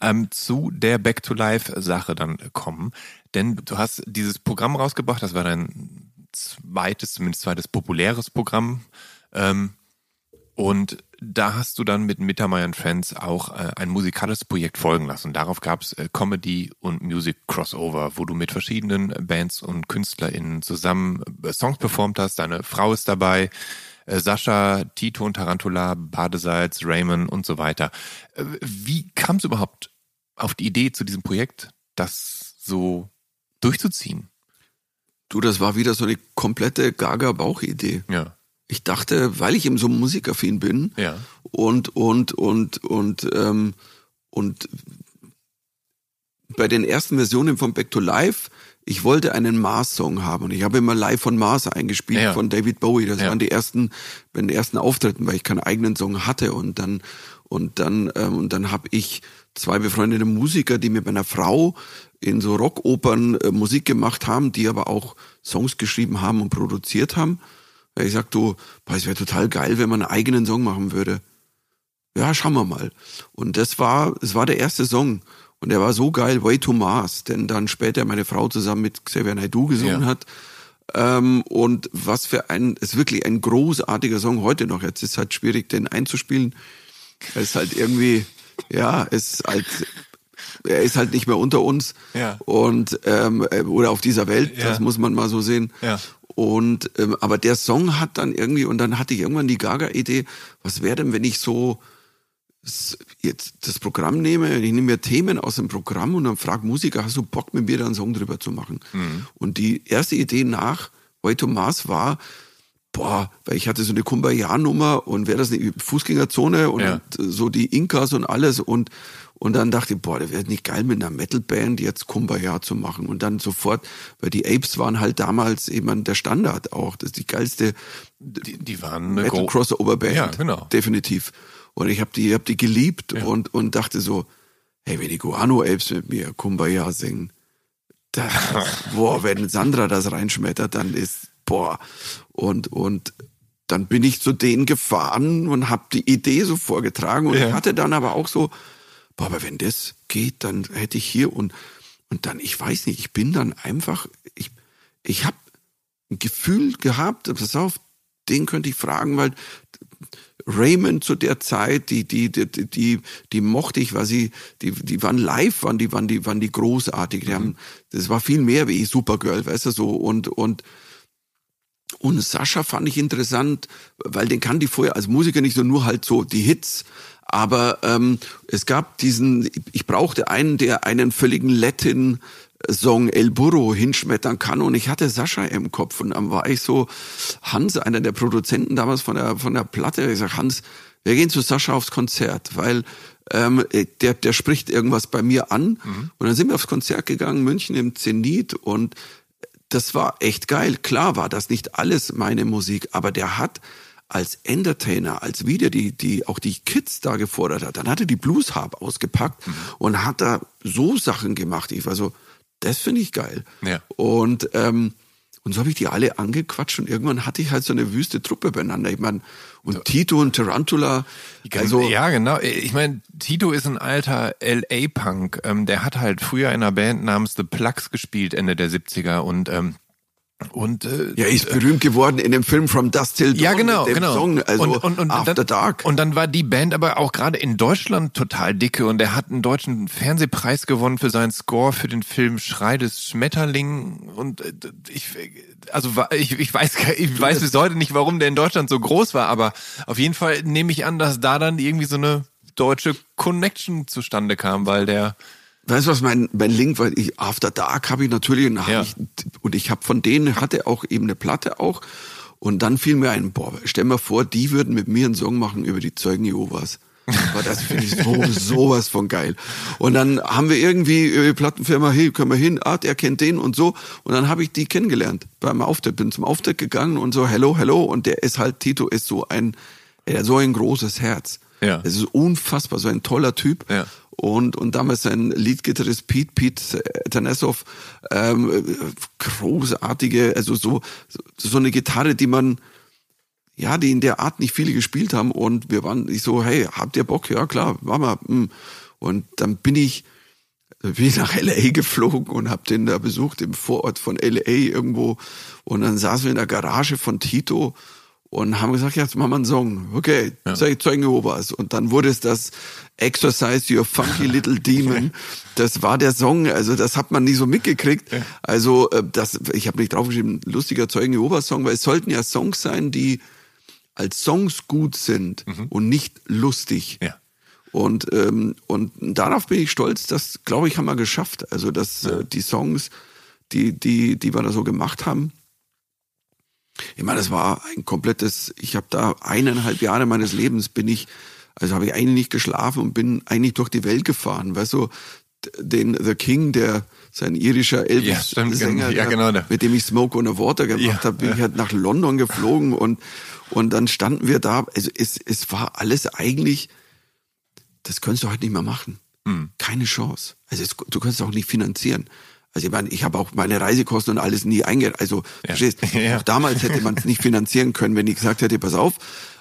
ähm, zu der Back to Life Sache dann kommen. Denn du hast dieses Programm rausgebracht, das war dein zweites, zumindest zweites populäres Programm. Ähm, und da hast du dann mit Mittermeier Friends auch äh, ein musikalisches Projekt folgen lassen. Darauf gab es äh, Comedy und Music Crossover, wo du mit verschiedenen Bands und KünstlerInnen zusammen äh, Songs performt hast. Deine Frau ist dabei. Äh, Sascha, Tito und Tarantula, Badesalz, Raymond und so weiter. Äh, wie kam es überhaupt auf die Idee zu diesem Projekt, das so durchzuziehen? Du, das war wieder so eine komplette Gaga-Bauchidee. Ja. Ich dachte, weil ich eben so musikaffin bin ja. und und und und ähm, und bei den ersten Versionen von Back to Life ich wollte einen Mars-Song haben und ich habe immer live von Mars eingespielt ja. von David Bowie. Das ja. waren die ersten, bei den ersten Auftritten, weil ich keinen eigenen Song hatte und dann und dann ähm, und dann habe ich zwei befreundete Musiker, die mit meiner Frau in so Rockopern äh, Musik gemacht haben, die aber auch Songs geschrieben haben und produziert haben. Ich sag du, boah, es wäre total geil, wenn man einen eigenen Song machen würde. Ja, schauen wir mal. Und das war, es war der erste Song. Und der war so geil, Way to Mars, denn dann später meine Frau zusammen mit Xavier Naidoo gesungen ja. hat. Ähm, und was für ein, ist wirklich ein großartiger Song heute noch. Jetzt ist halt schwierig, den einzuspielen. Er ist halt irgendwie, ja, ist halt, er ist halt nicht mehr unter uns. Ja. Und, ähm, oder auf dieser Welt, ja. das muss man mal so sehen. Ja. Und, ähm, aber der Song hat dann irgendwie, und dann hatte ich irgendwann die Gaga-Idee, was wäre denn, wenn ich so, jetzt das Programm nehme, ich nehme mir Themen aus dem Programm und dann frage Musiker, hast du Bock mit mir da einen Song drüber zu machen? Mhm. Und die erste Idee nach Way to Mars war, boah, weil ich hatte so eine Kumbaya-Nummer und wäre das eine Fußgängerzone und ja. so die Inkas und alles und und dann dachte ich, boah, der wäre nicht geil mit einer Metalband jetzt Kumbaya zu machen und dann sofort, weil die Apes waren halt damals eben der Standard auch, das ist die geilste die, die waren Metal Crossover Band, ja, genau. definitiv. Und ich habe die, hab die geliebt ja. und, und dachte so, hey, wenn die Guano-Apes mit mir Kumbaya singen, da, boah, wenn Sandra das reinschmettert, dann ist, boah. Und, und dann bin ich zu denen gefahren und habe die Idee so vorgetragen und ja. hatte dann aber auch so, boah, aber wenn das geht, dann hätte ich hier und, und dann, ich weiß nicht, ich bin dann einfach, ich, ich habe ein Gefühl gehabt, pass auf, den könnte ich fragen, weil Raymond zu der Zeit, die, die, die, die, die mochte ich, weil sie, die, die waren live, waren die, waren die, waren die großartig. Die haben, das war viel mehr wie Supergirl, weißt du, so, und, und, und Sascha fand ich interessant, weil den kannte ich vorher als Musiker nicht so nur halt so die Hits, aber ähm, es gab diesen, ich brauchte einen, der einen völligen Latin Song El Burro hinschmettern kann. Und ich hatte Sascha im Kopf. Und dann war ich so, Hans, einer der Produzenten damals von der, von der Platte, ich sag, Hans, wir gehen zu Sascha aufs Konzert, weil ähm, der, der spricht irgendwas bei mir an. Mhm. und dann sind wir aufs Konzert gegangen, München im Zenit. Und das war echt geil. Klar war das nicht alles meine Musik, aber der hat als Entertainer, als wieder die, die, auch die Kids da gefordert hat, dann hat er die Blues Harp ausgepackt mhm. und hat da so Sachen gemacht. Ich war so, das finde ich geil. Ja. Und, ähm, und so habe ich die alle angequatscht und irgendwann hatte ich halt so eine wüste Truppe beieinander. Ich meine, und Tito und Tarantula. Also ja, genau. Ich meine, Tito ist ein alter LA-Punk. Ähm, der hat halt früher in einer Band namens The Plugs gespielt, Ende der 70er. Und ähm, und äh, ja, ist berühmt geworden in dem Film From Dust Till Dawn. Ja, genau, genau. Song, also und, und, und After dann, Dark. Und dann war die Band aber auch gerade in Deutschland total dicke und er hat einen deutschen Fernsehpreis gewonnen für seinen Score für den Film Schrei des Schmetterling und äh, ich also ich, ich weiß ich weiß bis heute nicht, warum der in Deutschland so groß war, aber auf jeden Fall nehme ich an, dass da dann irgendwie so eine deutsche Connection zustande kam, weil der Weißt du was, mein, mein Link, weil ich After Dark habe ich natürlich und, ja. ich, und ich habe von denen hatte auch eben eine Platte auch und dann fiel mir ein, boah, stell mir vor, die würden mit mir einen Song machen über die Zeugen Jehovas. Aber das finde ich so sowas von geil. Und dann haben wir irgendwie die Plattenfirma, hey, können wir hin, ah, der kennt den und so. Und dann habe ich die kennengelernt beim Auftritt, bin zum Auftritt gegangen und so, hello, hello. Und der ist halt, Tito ist so ein, er hat so ein großes Herz. Ja. Es ist unfassbar, so ein toller Typ. Ja und, und damals sein Leadgitarrist Pete, Pete Tanasov, ähm, großartige, also so, so eine Gitarre, die man, ja, die in der Art nicht viele gespielt haben und wir waren ich so, hey, habt ihr Bock? Ja, klar, machen wir. Hm. Und dann bin ich, bin ich nach LA geflogen und hab den da besucht im Vorort von LA irgendwo und dann saßen wir in der Garage von Tito und haben gesagt, jetzt machen wir einen Song. Okay, ja. Zeugen Jehovas. Und dann wurde es das Exercise Your Funky Little Demon. Das war der Song, also das hat man nie so mitgekriegt. Ja. Also äh, das, ich habe nicht draufgeschrieben, lustiger Zeugen Jehovas Song, weil es sollten ja Songs sein, die als Songs gut sind mhm. und nicht lustig. Ja. Und, ähm, und darauf bin ich stolz, das glaube ich haben wir geschafft. Also dass äh, die Songs, die, die, die wir da so gemacht haben, ich meine, das war ein komplettes, ich habe da eineinhalb Jahre meines Lebens bin ich, also habe ich eigentlich nicht geschlafen und bin eigentlich durch die Welt gefahren. Weißt du, den The King, der sein irischer Elvis-Sänger, ja, genau, ja, mit dem ich Smoke on the Water gemacht ja, habe, bin ich halt nach London geflogen und, und dann standen wir da. Also es, es war alles eigentlich, das könntest du heute nicht mehr machen. Mhm. Keine Chance. Also es, du kannst es auch nicht finanzieren. Also ich meine, ich habe auch meine Reisekosten und alles nie eingereicht. Also ja. verstehst, ja. auch damals hätte man es nicht finanzieren können, wenn ich gesagt hätte, pass auf,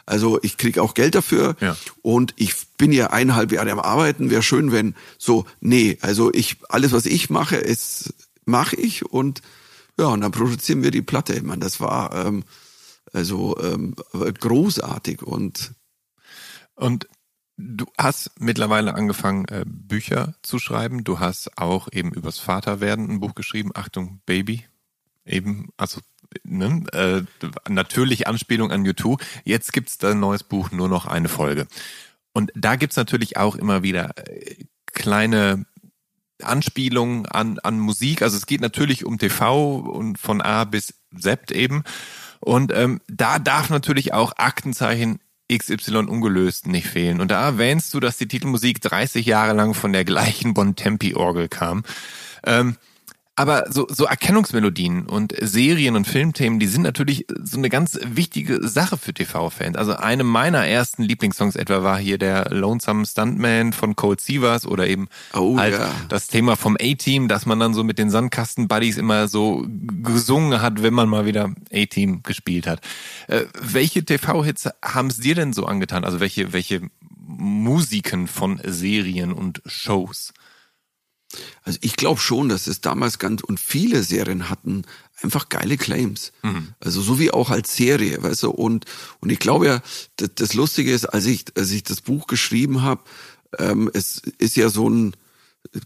also ich kriege auch Geld dafür ja. und ich bin ja eineinhalb Jahre am Arbeiten. Wäre schön, wenn so, nee, also ich alles, was ich mache, ist mache ich und ja, und dann produzieren wir die Platte. Ich meine, das war ähm, also ähm, großartig und und Du hast mittlerweile angefangen, äh, Bücher zu schreiben. Du hast auch eben übers Vaterwerden ein Buch geschrieben. Achtung, Baby. Eben, also ne, äh, natürlich Anspielung an YouTube. Jetzt gibt's da ein neues Buch, nur noch eine Folge. Und da gibt's natürlich auch immer wieder äh, kleine Anspielungen an, an Musik. Also es geht natürlich um TV und von A bis Z eben. Und ähm, da darf natürlich auch Aktenzeichen XY ungelöst nicht fehlen. Und da erwähnst du, dass die Titelmusik 30 Jahre lang von der gleichen Bontempi-Orgel kam. Ähm, aber so, so Erkennungsmelodien und Serien und Filmthemen, die sind natürlich so eine ganz wichtige Sache für TV-Fans. Also eine meiner ersten Lieblingssongs etwa war hier der Lonesome Stuntman von Cold Sievers oder eben oh, halt ja. das Thema vom A-Team, dass man dann so mit den Sandkasten-Buddies immer so gesungen hat, wenn man mal wieder A-Team gespielt hat. Äh, welche TV-Hits haben es dir denn so angetan? Also welche, welche Musiken von Serien und Shows? Also ich glaube schon, dass es damals ganz und viele Serien hatten einfach geile Claims. Mhm. Also so wie auch als Serie, weißt du. Und und ich glaube ja, das, das Lustige ist, als ich als ich das Buch geschrieben habe, ähm, es ist ja so ein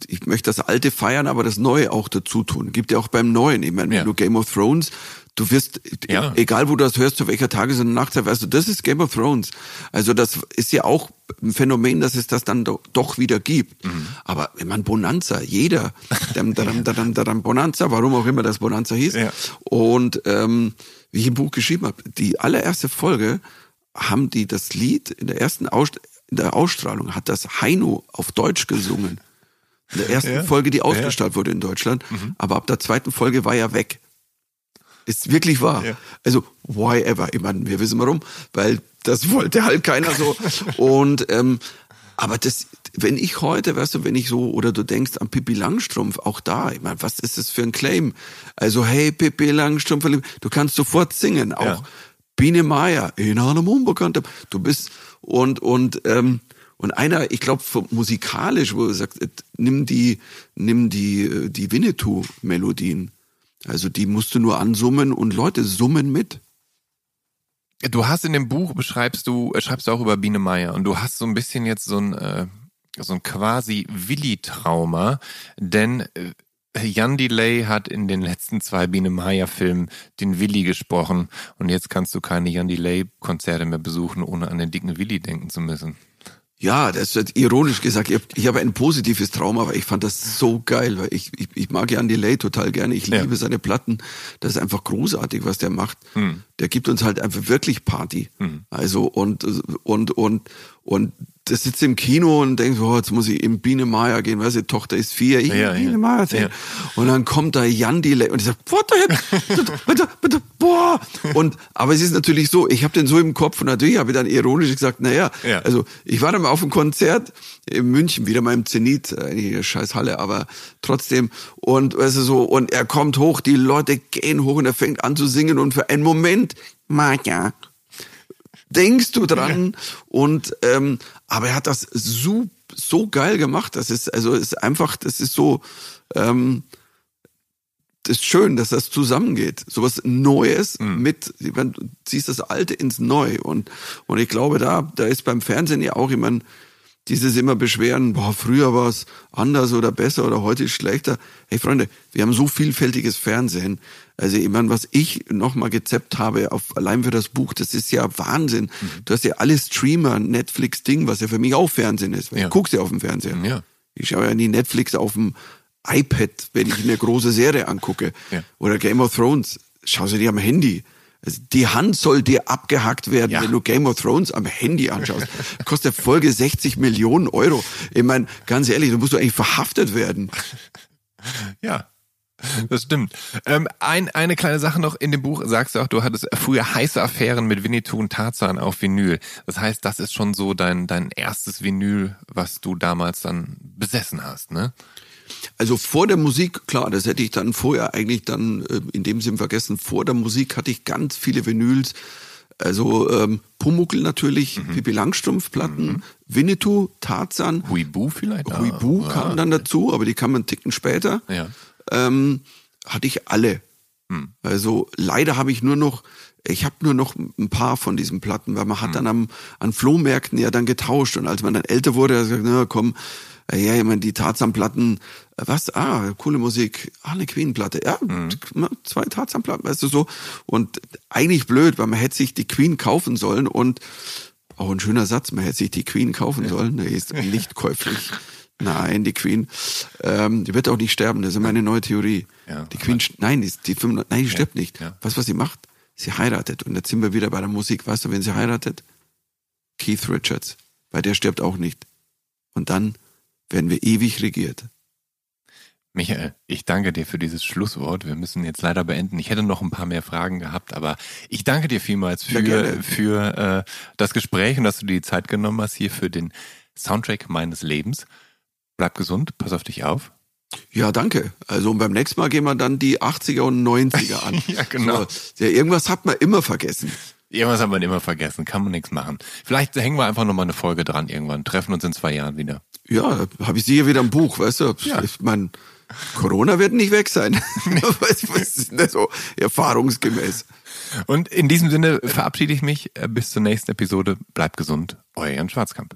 ich möchte das Alte feiern, aber das Neue auch dazu tun. Gibt ja auch beim Neuen. Ich meine, wenn ja. du Game of Thrones, du wirst, ja. egal wo du das hörst, zu welcher Tages- und Nachtzeit, du, das ist Game of Thrones. Also das ist ja auch ein Phänomen, dass es das dann do, doch wieder gibt. Mhm. Aber meine, Bonanza, jeder, dam, dam, dam, dam, Bonanza, warum auch immer das Bonanza hieß. Ja. Und ähm, wie ich im Buch geschrieben habe, die allererste Folge haben die das Lied in der ersten Aus in der Ausstrahlung hat das Heino auf Deutsch gesungen. In der ersten ja. Folge, die ausgestrahlt ja. wurde in Deutschland. Mhm. Aber ab der zweiten Folge war er weg. Ist wirklich wahr. Ja. Also, why ever? Ich meine, wir wissen warum, weil das wollte halt keiner so. Und ähm, aber das, wenn ich heute, weißt du, wenn ich so, oder du denkst an Pippi Langstrumpf, auch da, ich meine, was ist das für ein Claim? Also, hey, Pippi Langstrumpf, du kannst sofort singen, auch ja. Biene Meier, in einem Unbekannten, du bist, und, und, ähm, und einer, ich glaube, musikalisch, wo er sagt, äh, nimm die, nimm die, äh, die Winnetou-Melodien. Also die musst du nur ansummen und Leute summen mit. Du hast in dem Buch beschreibst du, äh, schreibst du auch über Biene Meier und du hast so ein bisschen jetzt so ein, äh, so ein quasi Willi-Trauma, denn äh, Jan Delay hat in den letzten zwei Biene Meier Filmen den Willi gesprochen und jetzt kannst du keine Jan Delay Konzerte mehr besuchen, ohne an den dicken Willi denken zu müssen. Ja, das wird ironisch gesagt. Ich habe hab ein positives Trauma, aber ich fand das so geil, weil ich, ich, ich mag Jan Delay total gerne. Ich liebe ja. seine Platten. Das ist einfach großartig, was der macht. Mhm. Der gibt uns halt einfach wirklich Party. Mhm. Also und und und und der sitzt im Kino und denkt, oh, jetzt muss ich in Biene Maya gehen, weißt du, Tochter ist vier, ich ja, Biene ja. Maya ja. Und dann kommt da Jan Delay und ich sag, what the heck? bitte, bitte, boah. Und, aber es ist natürlich so, ich habe den so im Kopf und natürlich habe ich dann ironisch gesagt, naja, ja. also ich war dann mal auf einem Konzert in München, wieder mal im Zenit, eine scheiß Halle, aber trotzdem. Und weißt du so, und er kommt hoch, die Leute gehen hoch und er fängt an zu singen und für einen Moment, Maja, denkst du dran? Und ähm, aber er hat das so so geil gemacht. Das ist also ist einfach das ist so ähm, das ist schön dass das zusammengeht. Sowas Neues mhm. mit du ziehst das Alte ins Neu und und ich glaube da da ist beim Fernsehen ja auch jemand dieses immer beschweren, boah, früher war es anders oder besser oder heute ist schlechter. Hey Freunde, wir haben so vielfältiges Fernsehen. Also ich meine, was ich nochmal gezeppt habe, auf, allein für das Buch, das ist ja Wahnsinn. Mhm. Du hast ja alle Streamer, Netflix-Ding, was ja für mich auch Fernsehen ist. Weil ja. Ich guck's ja auf dem Fernseher. Ja. Ich schaue ja nie Netflix auf dem iPad, wenn ich eine große Serie angucke. Ja. Oder Game of Thrones. Schau sie dir am Handy. Also die Hand soll dir abgehackt werden, ja. wenn du Game of Thrones am Handy anschaust. Kostet Folge 60 Millionen Euro. Ich meine, ganz ehrlich, du musst doch eigentlich verhaftet werden. Ja, das stimmt. Ähm, ein, eine kleine Sache noch in dem Buch sagst du auch, du hattest früher heiße Affären mit Winnetou und Tarzan auf Vinyl. Das heißt, das ist schon so dein, dein erstes Vinyl, was du damals dann besessen hast, ne? Also vor der Musik, klar, das hätte ich dann vorher eigentlich dann äh, in dem Sinn vergessen. Vor der Musik hatte ich ganz viele Vinyls. Also ähm, Pumuckel natürlich, mhm. Pippi Langstrumpf-Platten, mhm. Winnetou, Tarzan. Huibu vielleicht? Huibu ah, kam dann dazu, aber die kamen einen Ticken später. Ja. Ähm, hatte ich alle. Mhm. Also leider habe ich nur noch, ich habe nur noch ein paar von diesen Platten, weil man hat mhm. dann am, an Flohmärkten ja dann getauscht und als man dann älter wurde, hat gesagt, na komm, ja, ich meine, die Tarzan-Platten, äh, was? Ah, coole Musik. Ah, eine Queen-Platte. Ja, mhm. zwei Tarzan-Platten, weißt du so. Und eigentlich blöd, weil man hätte sich die Queen kaufen sollen und auch ein schöner Satz, man hätte sich die Queen kaufen ja. sollen. Der ist nicht käuflich. Nein, die Queen, ähm, die wird auch nicht sterben. Das ist meine neue Theorie. Ja, die Queen, nein, die, die, nein, die ja, stirbt nicht. Ja. Weißt du, was sie macht? Sie heiratet. Und jetzt sind wir wieder bei der Musik. Weißt du, wen sie heiratet? Keith Richards. Weil der stirbt auch nicht. Und dann werden wir ewig regiert. Michael, ich danke dir für dieses Schlusswort. Wir müssen jetzt leider beenden. Ich hätte noch ein paar mehr Fragen gehabt, aber ich danke dir vielmals für, für äh, das Gespräch und dass du dir die Zeit genommen hast hier für den Soundtrack meines Lebens. Bleib gesund, pass auf dich auf. Ja, danke. Also beim nächsten Mal gehen wir dann die 80er und 90er an. ja, genau. So, ja, irgendwas hat man immer vergessen. Irgendwas hat man immer vergessen, kann man nichts machen. Vielleicht hängen wir einfach nochmal eine Folge dran irgendwann, treffen uns in zwei Jahren wieder. Ja, habe ich sie hier wieder im Buch, weißt du? Ja. Ich mein, Corona wird nicht weg sein. so erfahrungsgemäß? Und in diesem Sinne verabschiede ich mich. Äh, bis zur nächsten Episode. Bleibt gesund. Euer Jan Schwarzkamp.